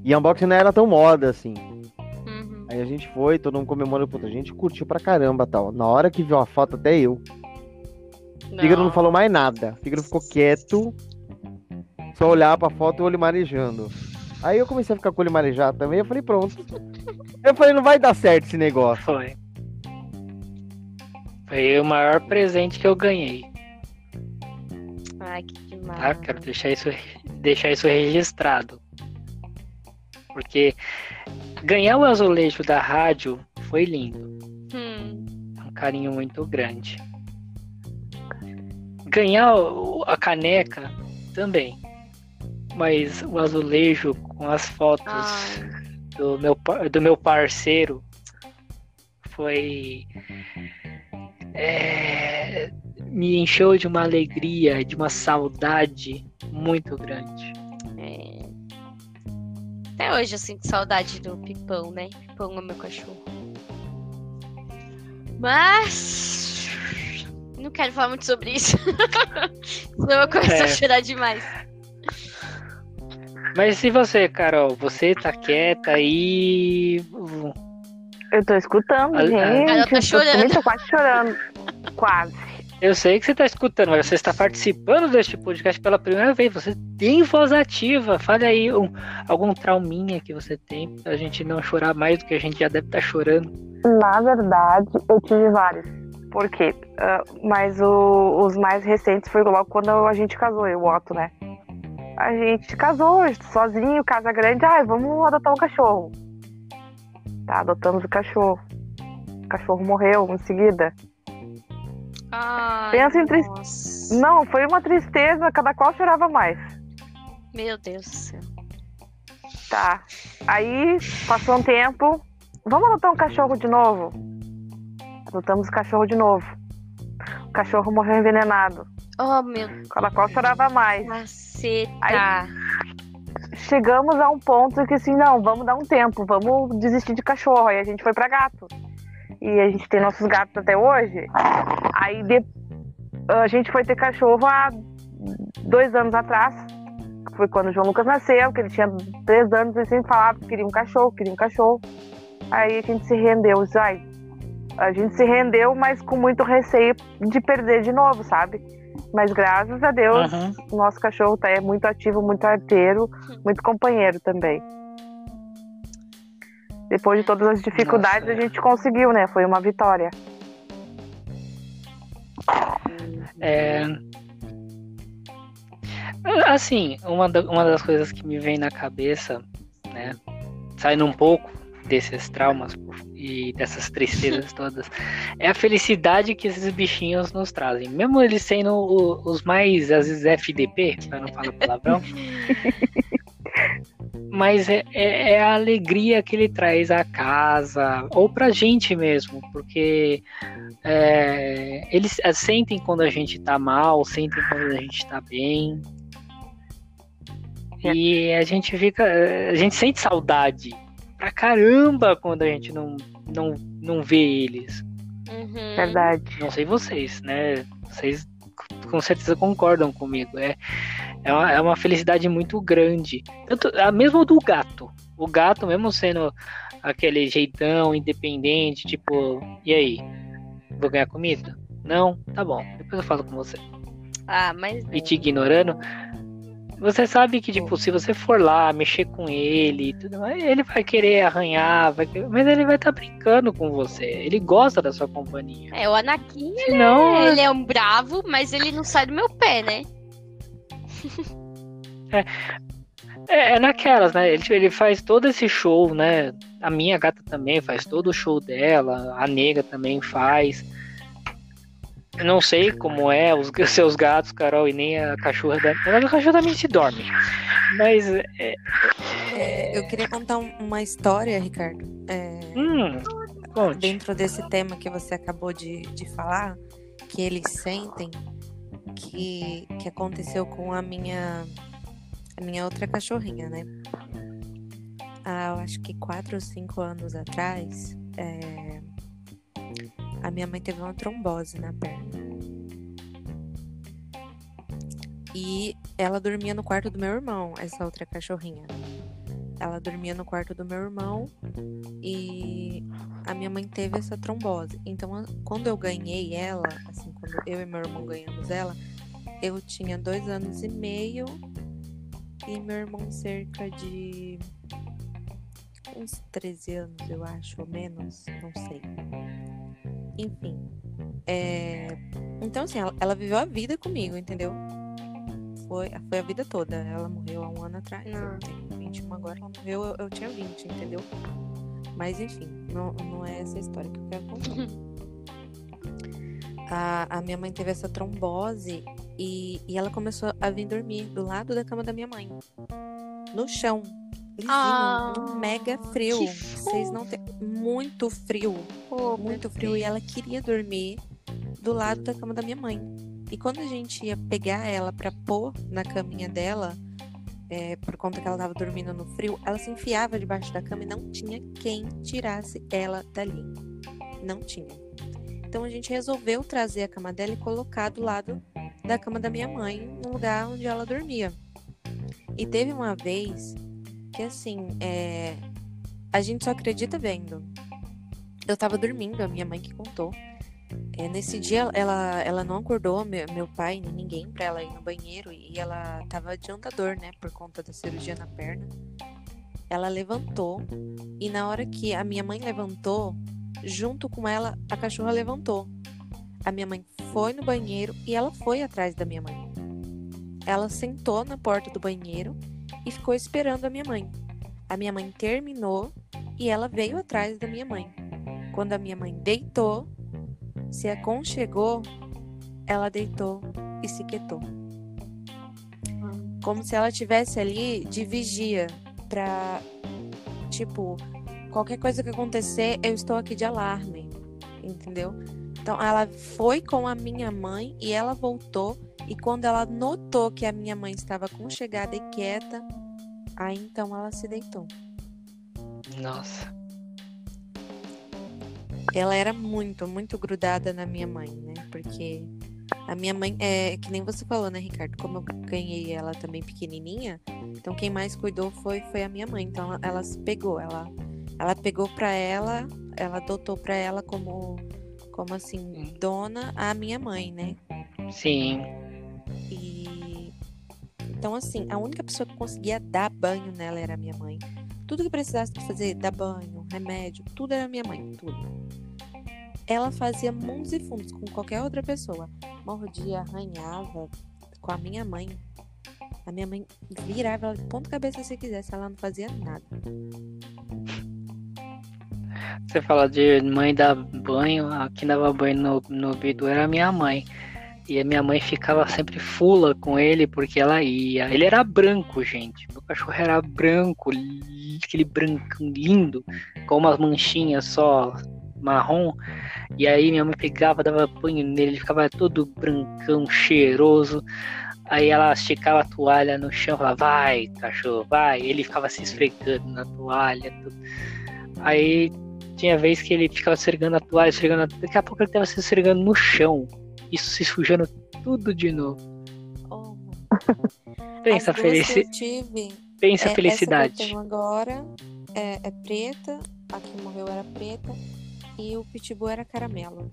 E unboxing não era tão moda assim. uhum. Aí a gente foi, todo mundo comemorou, puta, a gente curtiu pra caramba tal. Na hora que viu a foto, até eu. Fígaro não falou mais nada. Fígaro ficou quieto. Só olhar pra foto e o olho marejando. Aí eu comecei a ficar com o olho marejado também. Eu falei, pronto. Eu falei, não vai dar certo esse negócio. Foi. Foi o maior presente que eu ganhei. Ai, que demais. Tá? Quero deixar isso, deixar isso registrado. Porque ganhar o azulejo da rádio foi lindo. Hum, Um carinho muito grande. Ganhar a caneca também. Mas o azulejo com as fotos ai, do meu, do meu parceiro foi. é, me encheu de uma alegria, de uma saudade muito grande. é. Até hoje eu sinto saudade do Pipão, né? Pipão é meu cachorro. Mas. Não quero falar muito sobre isso. Senão eu começo É. a chorar demais. Mas e você, Carol? Você tá quieta aí? Eu tô escutando, A- a- gente. Ela tá eu tô- chorando. também tô quase chorando. Quase. Eu sei que você tá escutando, mas você está participando deste podcast pela primeira vez. Você tem voz ativa. Fale aí um- algum trauminha que você tem pra gente não chorar mais do que a gente já deve estar chorando. Na verdade, eu tive vários. Por quê? Ah, mas o- os mais recentes foi logo quando a gente casou, eu e o Otto, né? A gente casou sozinho, casa grande. Ai, vamos adotar um cachorro. Tá, adotamos o cachorro. O cachorro morreu em seguida. Ai, Pensa em triste- nossa. Não, foi uma tristeza, cada qual chorava mais. Meu Deus do céu. Tá. Aí passou um tempo. Vamos adotar um cachorro de novo? Adotamos o cachorro de novo. O cachorro morreu envenenado. Oh, meu Cada qual chorava mais. caceta. Chegamos a um ponto que assim, não, vamos dar um tempo, vamos desistir de cachorro. Aí a gente foi pra gato. E a gente tem nossos gatos até hoje. Aí de- a gente foi ter cachorro há dois anos atrás. Foi quando o João Lucas nasceu, que ele tinha três anos e sempre falava que queria um cachorro, queria um cachorro. Aí a gente se rendeu, ai, a gente se rendeu, mas com muito receio de perder de novo, sabe? Mas graças a Deus, o nosso cachorro tá, é muito ativo, muito arteiro, muito companheiro também. Depois de todas as dificuldades, Nossa. a gente conseguiu, né? Foi uma vitória. É... Assim, uma, uma das coisas que me vem na cabeça, né, saindo um pouco desses traumas e dessas tristezas todas, é a felicidade que esses bichinhos nos trazem. Mesmo eles sendo os mais, às vezes, FDP, pra não falar palavrão, mas é, é- é a alegria que ele traz à casa, ou pra gente mesmo, porque é, eles eh, sentem quando a gente tá mal, sentem quando a gente tá bem. E a gente fica. A gente sente saudade pra caramba quando a gente não, não, não vê eles. Uhum. Verdade. Não sei vocês, né? Vocês com certeza concordam comigo. É, é, uma, é uma felicidade muito grande. Tanto, a mesmo do gato. O gato, mesmo sendo aquele jeitão independente, tipo, e aí? Vou ganhar comida? Não? Tá bom. Depois eu falo com você. Ah, mas. E te ignorando. Você sabe que, tipo, se você for lá mexer com ele e tudo mais, ele vai querer arranhar, vai querer- mas ele vai estar brincando com você. Ele gosta da sua companhia. É, o Anakin, Senão, ele é um bravo, mas ele não sai do meu pé, né? É, é naquelas, né? Ele, ele faz todo esse show, né? A minha gata também faz todo o show dela, a nega também faz. Não sei como é os, os seus gatos, Carol, e nem a cachorra da. A cachorra também se dorme. Mas. É, É, eu queria contar um- uma história, Ricardo. É, hum, conte. dentro desse tema que você acabou de, de falar, que eles sentem que, que aconteceu com a minha a minha outra cachorrinha, né? Há, eu acho que quatro ou cinco anos atrás, é, a minha mãe teve uma trombose na perna. E ela dormia no quarto do meu irmão, essa outra cachorrinha. Ela dormia no quarto do meu irmão e a minha mãe teve essa trombose. Então, quando eu ganhei ela, assim, quando eu e meu irmão ganhamos ela, eu tinha dois anos e meio e meu irmão cerca de uns 13 anos, eu acho, ou menos, não sei. Enfim. é, Então, assim, ela, ela viveu a vida comigo, entendeu? Foi, foi a vida toda. Ela morreu há um ano atrás. Eu Ah. tenho 21 agora. Ela morreu, eu, eu tinha 20, entendeu? Mas enfim, não, não é essa a história que eu quero contar. A, a minha mãe teve essa trombose e, e ela começou a vir dormir do lado da cama da minha mãe. No chão. Lisinho, Ah, mega frio. Vocês não têm. Muito frio Pô, muito frio e ela queria dormir do lado da cama da minha mãe. E quando a gente ia pegar ela pra pôr na caminha dela, é, por conta que ela tava dormindo no frio, ela se enfiava debaixo da cama e não tinha quem tirasse ela dali. Não tinha. Então a gente resolveu trazer a cama dela e colocar do lado da cama da minha mãe, no lugar onde ela dormia. E teve uma vez que assim, é, a gente só acredita vendo. Eu tava dormindo, a minha mãe que contou. É, nesse dia ela, ela não acordou meu, meu pai nem ninguém pra ela ir no banheiro e ela tava de andador, né, por conta da cirurgia na perna. Ela levantou e na hora que a minha mãe levantou, junto com ela a cachorra levantou. A minha mãe foi no banheiro e ela foi atrás da minha mãe. Ela sentou na porta do banheiro e ficou esperando a minha mãe. A minha mãe terminou e ela veio atrás da minha mãe. Quando a minha mãe deitou, se aconchegou, ela deitou e se quietou. Como se ela tivesse ali de vigia pra, tipo, qualquer coisa que acontecer, eu estou aqui de alarme, entendeu? Então ela foi com a minha mãe e ela voltou. E quando ela notou que a minha mãe estava conchegada e quieta, aí então ela se deitou. Nossa. Ela era muito, muito grudada na minha mãe, né? Porque a minha mãe, é que nem você falou, né, Ricardo? Como eu ganhei ela também pequenininha, então quem mais cuidou foi, foi a minha mãe. Então ela, ela se pegou, ela, ela pegou pra ela, ela adotou pra ela como, como assim, dona a minha mãe, né? Sim. E então assim, a única pessoa que conseguia dar banho nela era a minha mãe. Tudo que precisasse de fazer, dar banho, remédio, tudo era minha mãe, tudo. Ela fazia mundos e fundos com qualquer outra pessoa. Mordia, arranhava com a minha mãe. A minha mãe virava ela de ponta cabeça se quisesse, ela não fazia nada. Você fala de mãe dar banho, quem dava banho no, no Bidu era minha mãe. E a minha mãe ficava sempre fula com ele porque ela ia. Ele era branco, gente. Meu cachorro era branco, aquele brancão lindo, com umas manchinhas só marrom. E aí minha mãe pegava, dava banho nele, ele ficava todo brancão, cheiroso. Aí ela esticava a toalha no chão, falava, vai, cachorro, vai. Ele ficava se esfregando na toalha. Tudo. Aí tinha vez que ele ficava esfregando a toalha, esfregando a... Daqui a pouco ele tava se esfregando no chão. Isso se sujando tudo de novo. Oh. Pensa, As duas que felici... eu tive, Pensa é, a felicidade. Essa que eu tenho agora é, é preta, a que morreu era preta e o pitbull era caramelo.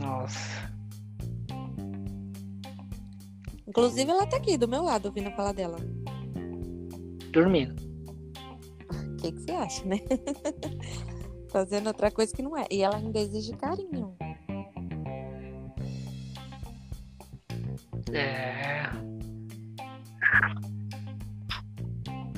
Nossa. Inclusive ela tá aqui do meu lado ouvindo falar dela. Dormindo. O que, que você acha, né? Fazendo outra coisa que não é. E ela ainda exige carinho. É.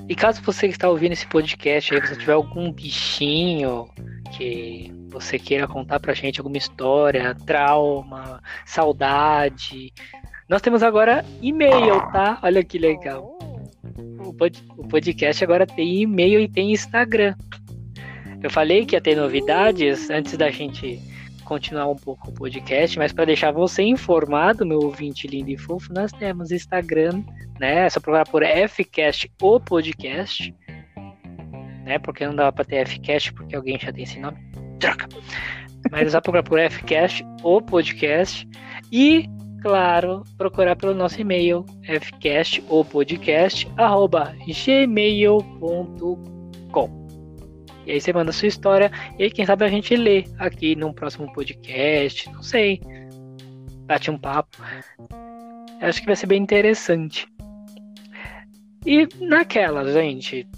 E caso você que está ouvindo esse podcast aí, você tiver algum bichinho que você queira contar pra gente, alguma história, trauma, saudade. Nós temos agora e-mail, tá? Olha que legal. O, pod- o podcast agora tem e-mail e tem Instagram. Eu falei que ia ter novidades antes da gente continuar um pouco o podcast, mas para deixar você informado, meu ouvinte lindo e fofo, nós temos Instagram, né? É só procurar por Fcast o podcast, né? Porque não dava para ter Fcast porque alguém já tem esse nome. Troca. Mas é só procurar por Fcast o podcast e claro, procurar pelo nosso e-mail fcastopodcast@gmail.com. E aí você manda sua história e quem sabe a gente lê aqui num próximo podcast, não sei. Bate um papo. Acho que vai ser bem interessante. E naquela, gente,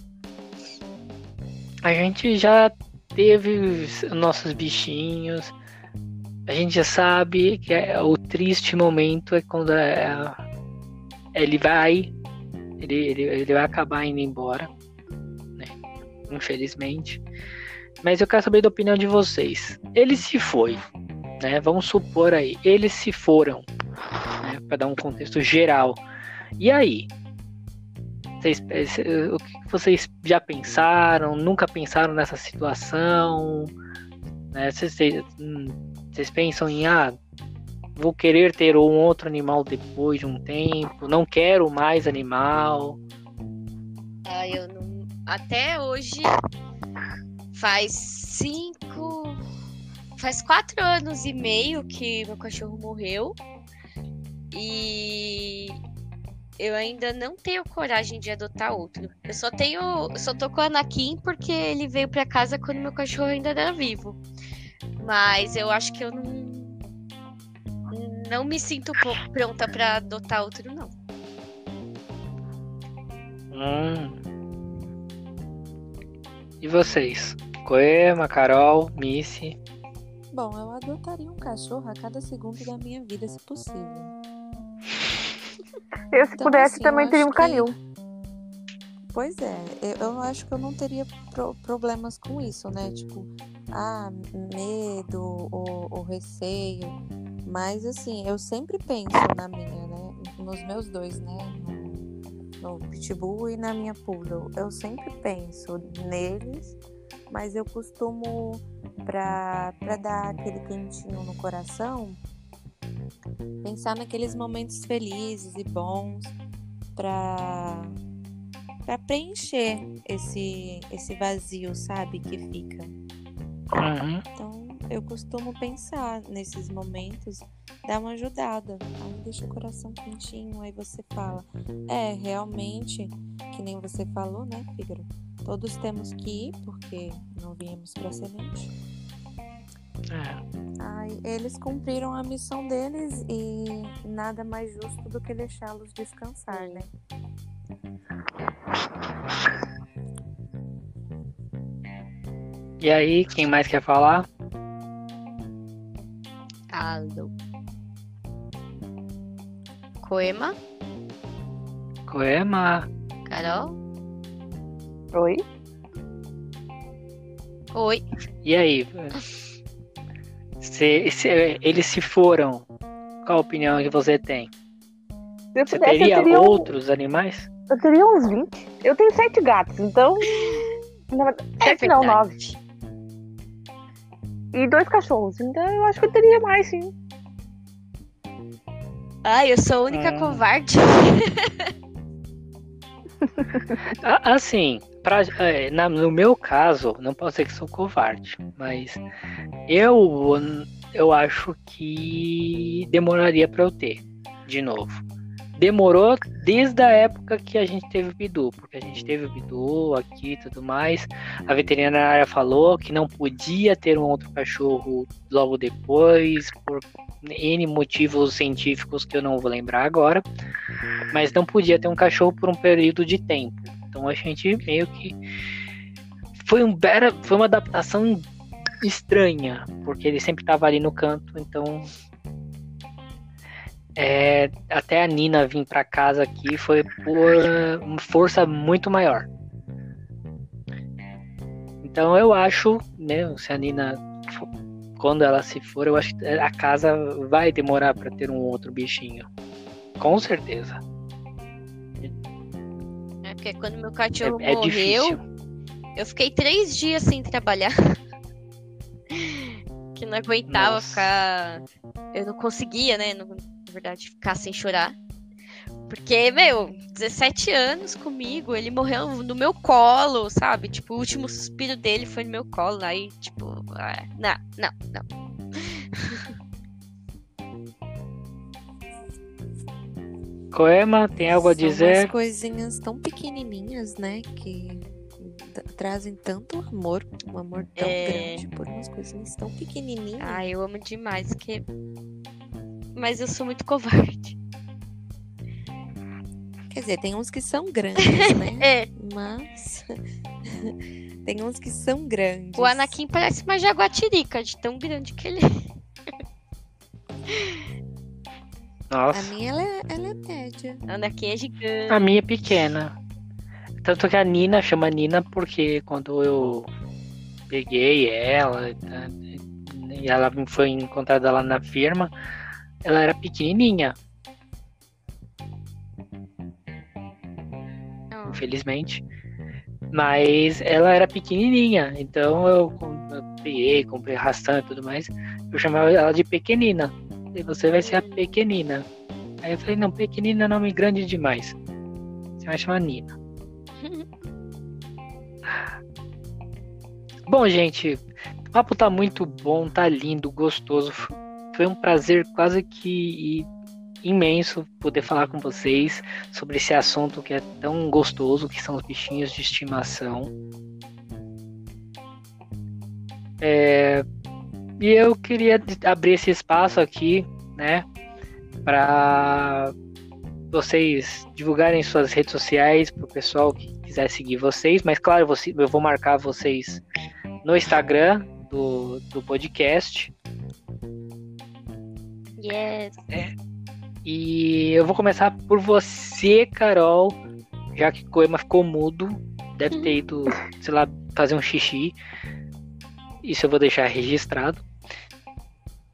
a gente já teve os nossos bichinhos. A gente já sabe que é- o triste momento é quando é- ele vai, ele, ele, ele vai acabar indo embora, né? Infelizmente. Mas eu quero saber da opinião de vocês. Ele se foi, né? Vamos supor aí, eles se foram, né? Para dar um contexto geral. E aí? Vocês, eh, o que vocês já pensaram? Nunca pensaram nessa situação? Né? Vocês, vocês, pensam em ah, vou querer ter um outro animal depois de um tempo, não quero mais animal. Ah, eu não. Até hoje faz cinco. Faz quatro anos e meio que meu cachorro morreu. E eu ainda não tenho coragem de adotar outro. Eu só tenho. Eu só tô com o Anakin porque ele veio pra casa quando meu cachorro ainda era vivo. Mas eu acho que eu não. Não me sinto pronta pra adotar outro, não. Hum. E vocês? Coema, Carol, Missy. Bom, eu adotaria um cachorro a cada segundo da minha vida, se possível. Eu, se Então, pudesse, assim, também teria um acho que- canil. Pois é, eu, acho que eu não teria pro- problemas com isso, né? Tipo, ah, medo ou, ou receio. Mas assim, eu sempre penso na minha, né? Nos meus dois, né? No, no Pitbull e na minha Poodle. Eu sempre penso neles, mas eu costumo, pra dar aquele quentinho no coração, pensar naqueles momentos felizes e bons pra, pra preencher esse, esse vazio, sabe, que fica. Uhum. Então, eu costumo pensar nesses momentos, dar uma ajudada. Aí deixa o coração quentinho, aí você fala. É, realmente, que nem você falou, né, Fígaro? Todos temos que ir, porque não viemos pra semente. É. Aí eles cumpriram a missão deles e nada mais justo do que deixá-los descansar, né? E aí, quem mais quer falar? Alô. Coema, Coema. Carol. Oi? Oi. E aí? Se, se eles se foram, qual a opinião que você tem? Se eu Você pudesse, teria eu teria, um- outros animais? eu teria uns 20. Eu tenho sete gatos, então. Na verdade, É sete não, verdade. nove. E dois cachorros. Então eu acho que eu teria mais, sim. Ai, eu sou a única Hum. covarde. Ah, Assim, pra, é, na- no meu caso, não posso dizer que sou covarde, mas eu, eu acho que demoraria pra eu ter, de novo. Demorou desde a época que a gente teve o Bidu, porque a gente teve o Bidu aqui e tudo mais. A veterinária falou que não podia ter um outro cachorro logo depois, por N motivos científicos que eu não vou lembrar agora. Mas não podia ter um cachorro por um período de tempo. Então a gente meio que. Foi, um, foi uma adaptação estranha, porque ele sempre estava ali no canto, então. É, até a Nina vir para casa aqui foi por uma força muito maior. Então eu acho, né, se a Nina for- quando ela se for, eu acho que a casa vai demorar para ter um outro bichinho. Com certeza. É porque quando meu cachorro É, é morreu, eu fiquei três dias sem trabalhar. que não aguentava Nossa. ficar. Eu não conseguia, né? não- verdade, ficar sem chorar. Porque, meu, 17 anos comigo, ele morreu no meu colo, sabe? Tipo, o último suspiro dele foi no meu colo. Aí, tipo, ah, não, não, não. Coema, tem algo a São dizer? umas coisinhas tão pequenininhas, né? Que trazem tanto amor, um amor tão É. grande por umas coisinhas tão pequenininhas. Ai, eu amo demais, que... Mas eu sou muito covarde. Quer dizer, tem uns que são grandes, né? É, Mas tem uns que são grandes. o Anakin parece uma jaguatirica, de tão grande que ele é. A Nossa, minha ela é, ela é média. Anakin é gigante. a minha é pequena. Tanto que a Nina chama Nina porque quando eu peguei ela e ela foi encontrada lá na firma, ela era pequenininha, Ah, infelizmente. Mas ela era pequenininha, então eu, eu peguei, comprei ração e tudo mais. Eu chamava ela de pequenina. E você vai ser a pequenina. Aí eu falei, não, pequenina é nome grande demais. Você vai chamar Nina. Bom, gente, o papo tá muito bom, tá lindo, gostoso. Foi um prazer quase que imenso poder falar com vocês sobre esse assunto que é tão gostoso, que são os bichinhos de estimação. É, e eu queria abrir esse espaço aqui, né, para vocês divulgarem suas redes sociais para o pessoal que quiser seguir vocês. Mas claro, eu vou marcar vocês no Instagram do, do podcast. Yes. E eu vou começar por você, Carol, já que Coema ficou mudo, deve ter ido, sei lá, fazer um xixi. Isso eu vou deixar registrado.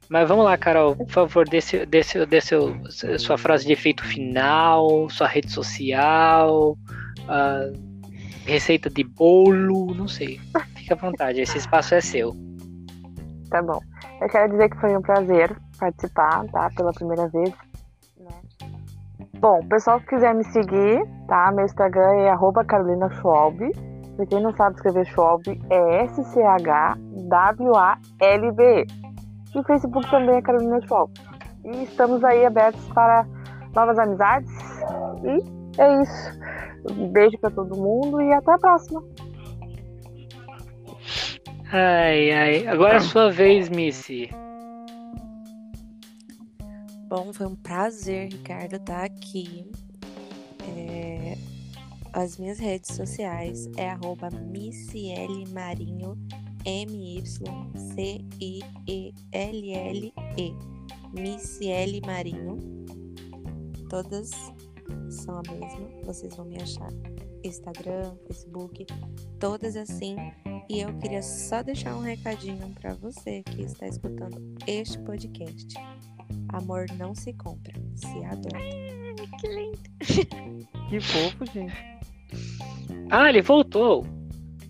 Mas vamos lá, Carol, por favor, dê, seu- dê, seu- dê seu- sua frase de efeito final, sua rede social, receita de bolo, não sei. Fique à vontade, esse espaço é seu. Tá bom. Eu quero dizer que foi um prazer participar, tá? Pela primeira vez. né? Bom, pessoal que quiser me seguir, tá? Meu Instagram é arroba Carolina Schwalb. Pra quem não sabe escrever Schwalb, é S-C-H-W-A-L-B. E o Facebook também é Carolina Schwalb. E estamos aí abertos para novas amizades. E é isso. Um beijo pra todo mundo e até a próxima. Ai, ai. Agora é a sua vez, Missy. Bom, foi um prazer, Ricardo, estar aqui. É, As minhas redes sociais é arroba Marinho, M-Y-C-I-E-L-L-E. Missiele Marinho. Todas são a mesma, vocês vão me achar. Instagram, Facebook, todas assim. E eu queria só deixar um recadinho para você que está escutando este podcast. Amor não se compra, se adota. Que lindo. Que fofo, gente. Ah, ele voltou.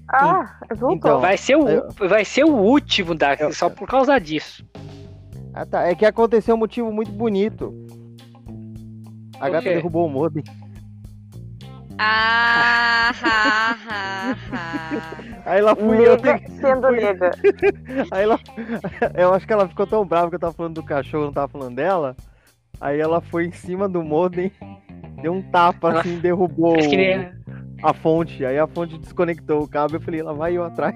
Ah, voltou. Então, Vai ser o, eu- vai ser o último da, Eu- só por causa disso. Ah, tá. É que aconteceu um motivo muito bonito. A O gata quê? derrubou o modem. Ah, ha, ha, ha. Aí lá fui eu. Nega sendo fui- nega. Aí ela. Eu acho que ela ficou tão brava que eu tava falando do cachorro, não tava falando dela. Aí ela foi em cima do modem, deu um tapa Ela- assim, derrubou nem- a fonte. Aí a fonte desconectou o cabo. Eu falei, ela vai eu atrás.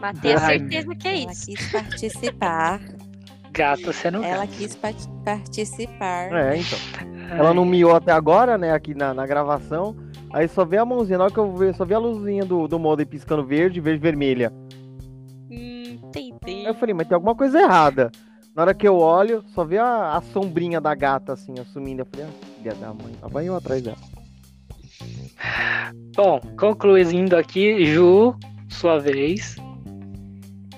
Mas tenho certeza que é Ela isso. quis participar. Gato, você não ela quis pa- participar. É, então. Ela não miou até agora, né, aqui na, na gravação. Aí só vê a mãozinha, na hora que eu ver, só vê a luzinha do, do modem piscando verde, verde vermelha. Hum, entendi. Aí eu falei, mas tem alguma coisa errada. Na hora que eu olho, só vê a, a sombrinha da gata assim, assumindo. Eu falei, ah, filha da mãe, lá vai eu atrás dela. Bom, concluindo aqui, Ju, sua vez.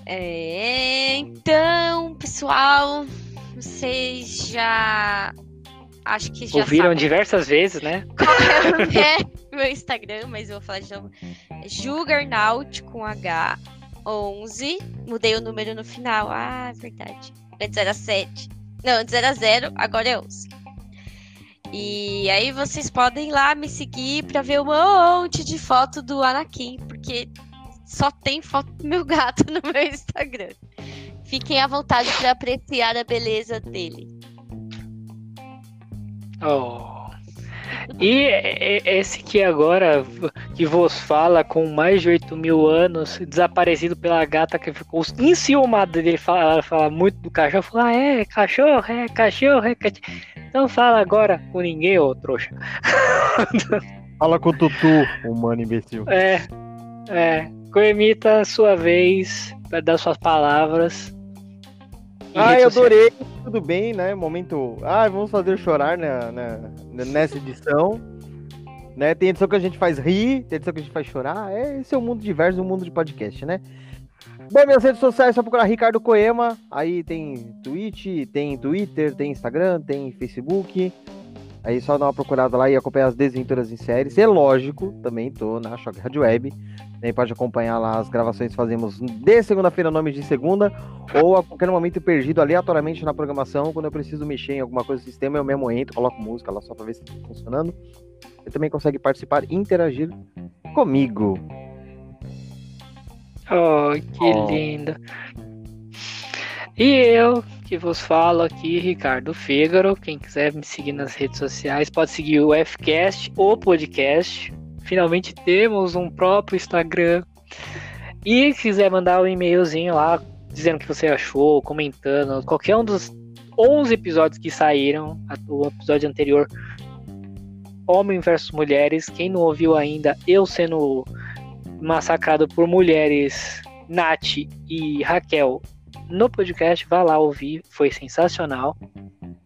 É, então, pessoal, vocês já. Acho que já Ouviram sabem diversas vezes, né? é o meu- Instagram, mas eu vou falar de novo. É Juggernaut com H 11. Mudei o número no final. Ah, é verdade. Antes era 7. Não, antes era 0, agora é 11. E aí vocês podem ir lá me seguir pra ver um monte de foto do Anakin, porque só tem foto do meu gato no meu Instagram. Fiquem à vontade pra apreciar a beleza dele. Oh. E esse que agora, que vos fala, com mais de 8 mil anos, desaparecido pela gata que ficou enciumada dele falar, falar muito do cachorro, falou, ah, é, cachorro, é, cachorro, é, cachorro. Então fala agora com ninguém, ô trouxa. Fala com o Tutu, humano imbecil. É, é, Coemita, sua vez, para dar suas palavras. E Ah, eu adorei. Tudo bem, né? Momento. Ah, vamos fazer chorar né, né, nessa edição. Né? Tem edição que a gente faz rir, tem edição que a gente faz chorar. É, esse é o mundo diverso, o mundo de podcast, né? Bom, minhas redes sociais só procurar Ricardo Coema. Aí tem Twitch, tem Twitter, tem Instagram, tem Facebook. Aí só dá uma procurada lá e acompanhar as desventuras em séries. E é lógico, também tô na Choque Rádio Web. Aí pode acompanhar lá as gravações que fazemos de segunda-feira, nome de segunda, ou a qualquer momento perdido aleatoriamente na programação. Quando eu preciso mexer em alguma coisa do sistema, eu mesmo entro, coloco música lá só pra ver se tá funcionando. Você também consegue participar e interagir comigo. Oh, que Oh. lindo. E eu, que vos falo aqui, Ricardo Fígaro. Quem quiser me seguir nas redes sociais, pode seguir o Fcast, o podcast. Finalmente temos um próprio Instagram. E se quiser mandar um e-mailzinho lá, dizendo o que você achou, comentando, qualquer um dos 11 episódios que saíram, o episódio anterior, Homem versus Mulheres. Quem não ouviu ainda, eu sendo massacrado por mulheres Nath e Raquel no podcast, vá lá ouvir, foi sensacional.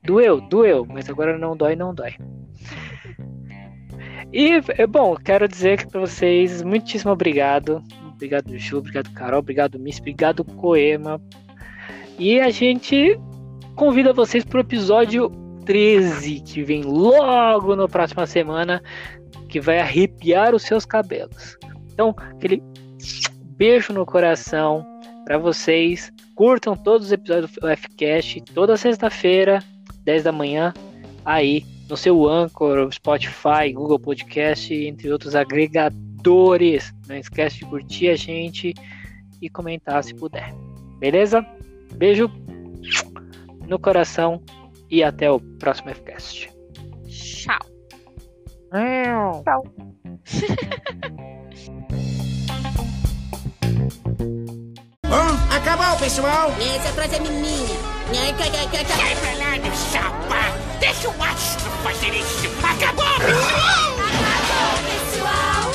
Doeu, doeu, mas agora não dói, não dói. E, é bom, quero dizer para vocês, muitíssimo obrigado. Obrigado, Ju, obrigado, Carol, obrigado, Miss, obrigado, Coema. E a gente convida vocês pro episódio 13, que vem logo na próxima semana, que vai arrepiar os seus cabelos. Então, aquele beijo no coração para vocês. Curtam todos os episódios do Fcast toda sexta-feira, 10 da manhã, aí no seu Anchor, Spotify, Google Podcast, entre outros agregadores. Não esquece de curtir a gente e comentar se puder. Beleza? Beijo no coração e até o próximo Fcast. Tchau. Tchau. Hã? Acabou, pessoal! Essa frase é minha. Sai pra lá, meu chapa! Deixa o astro fazer isso! Acabou, pessoal! Acabou, pessoal!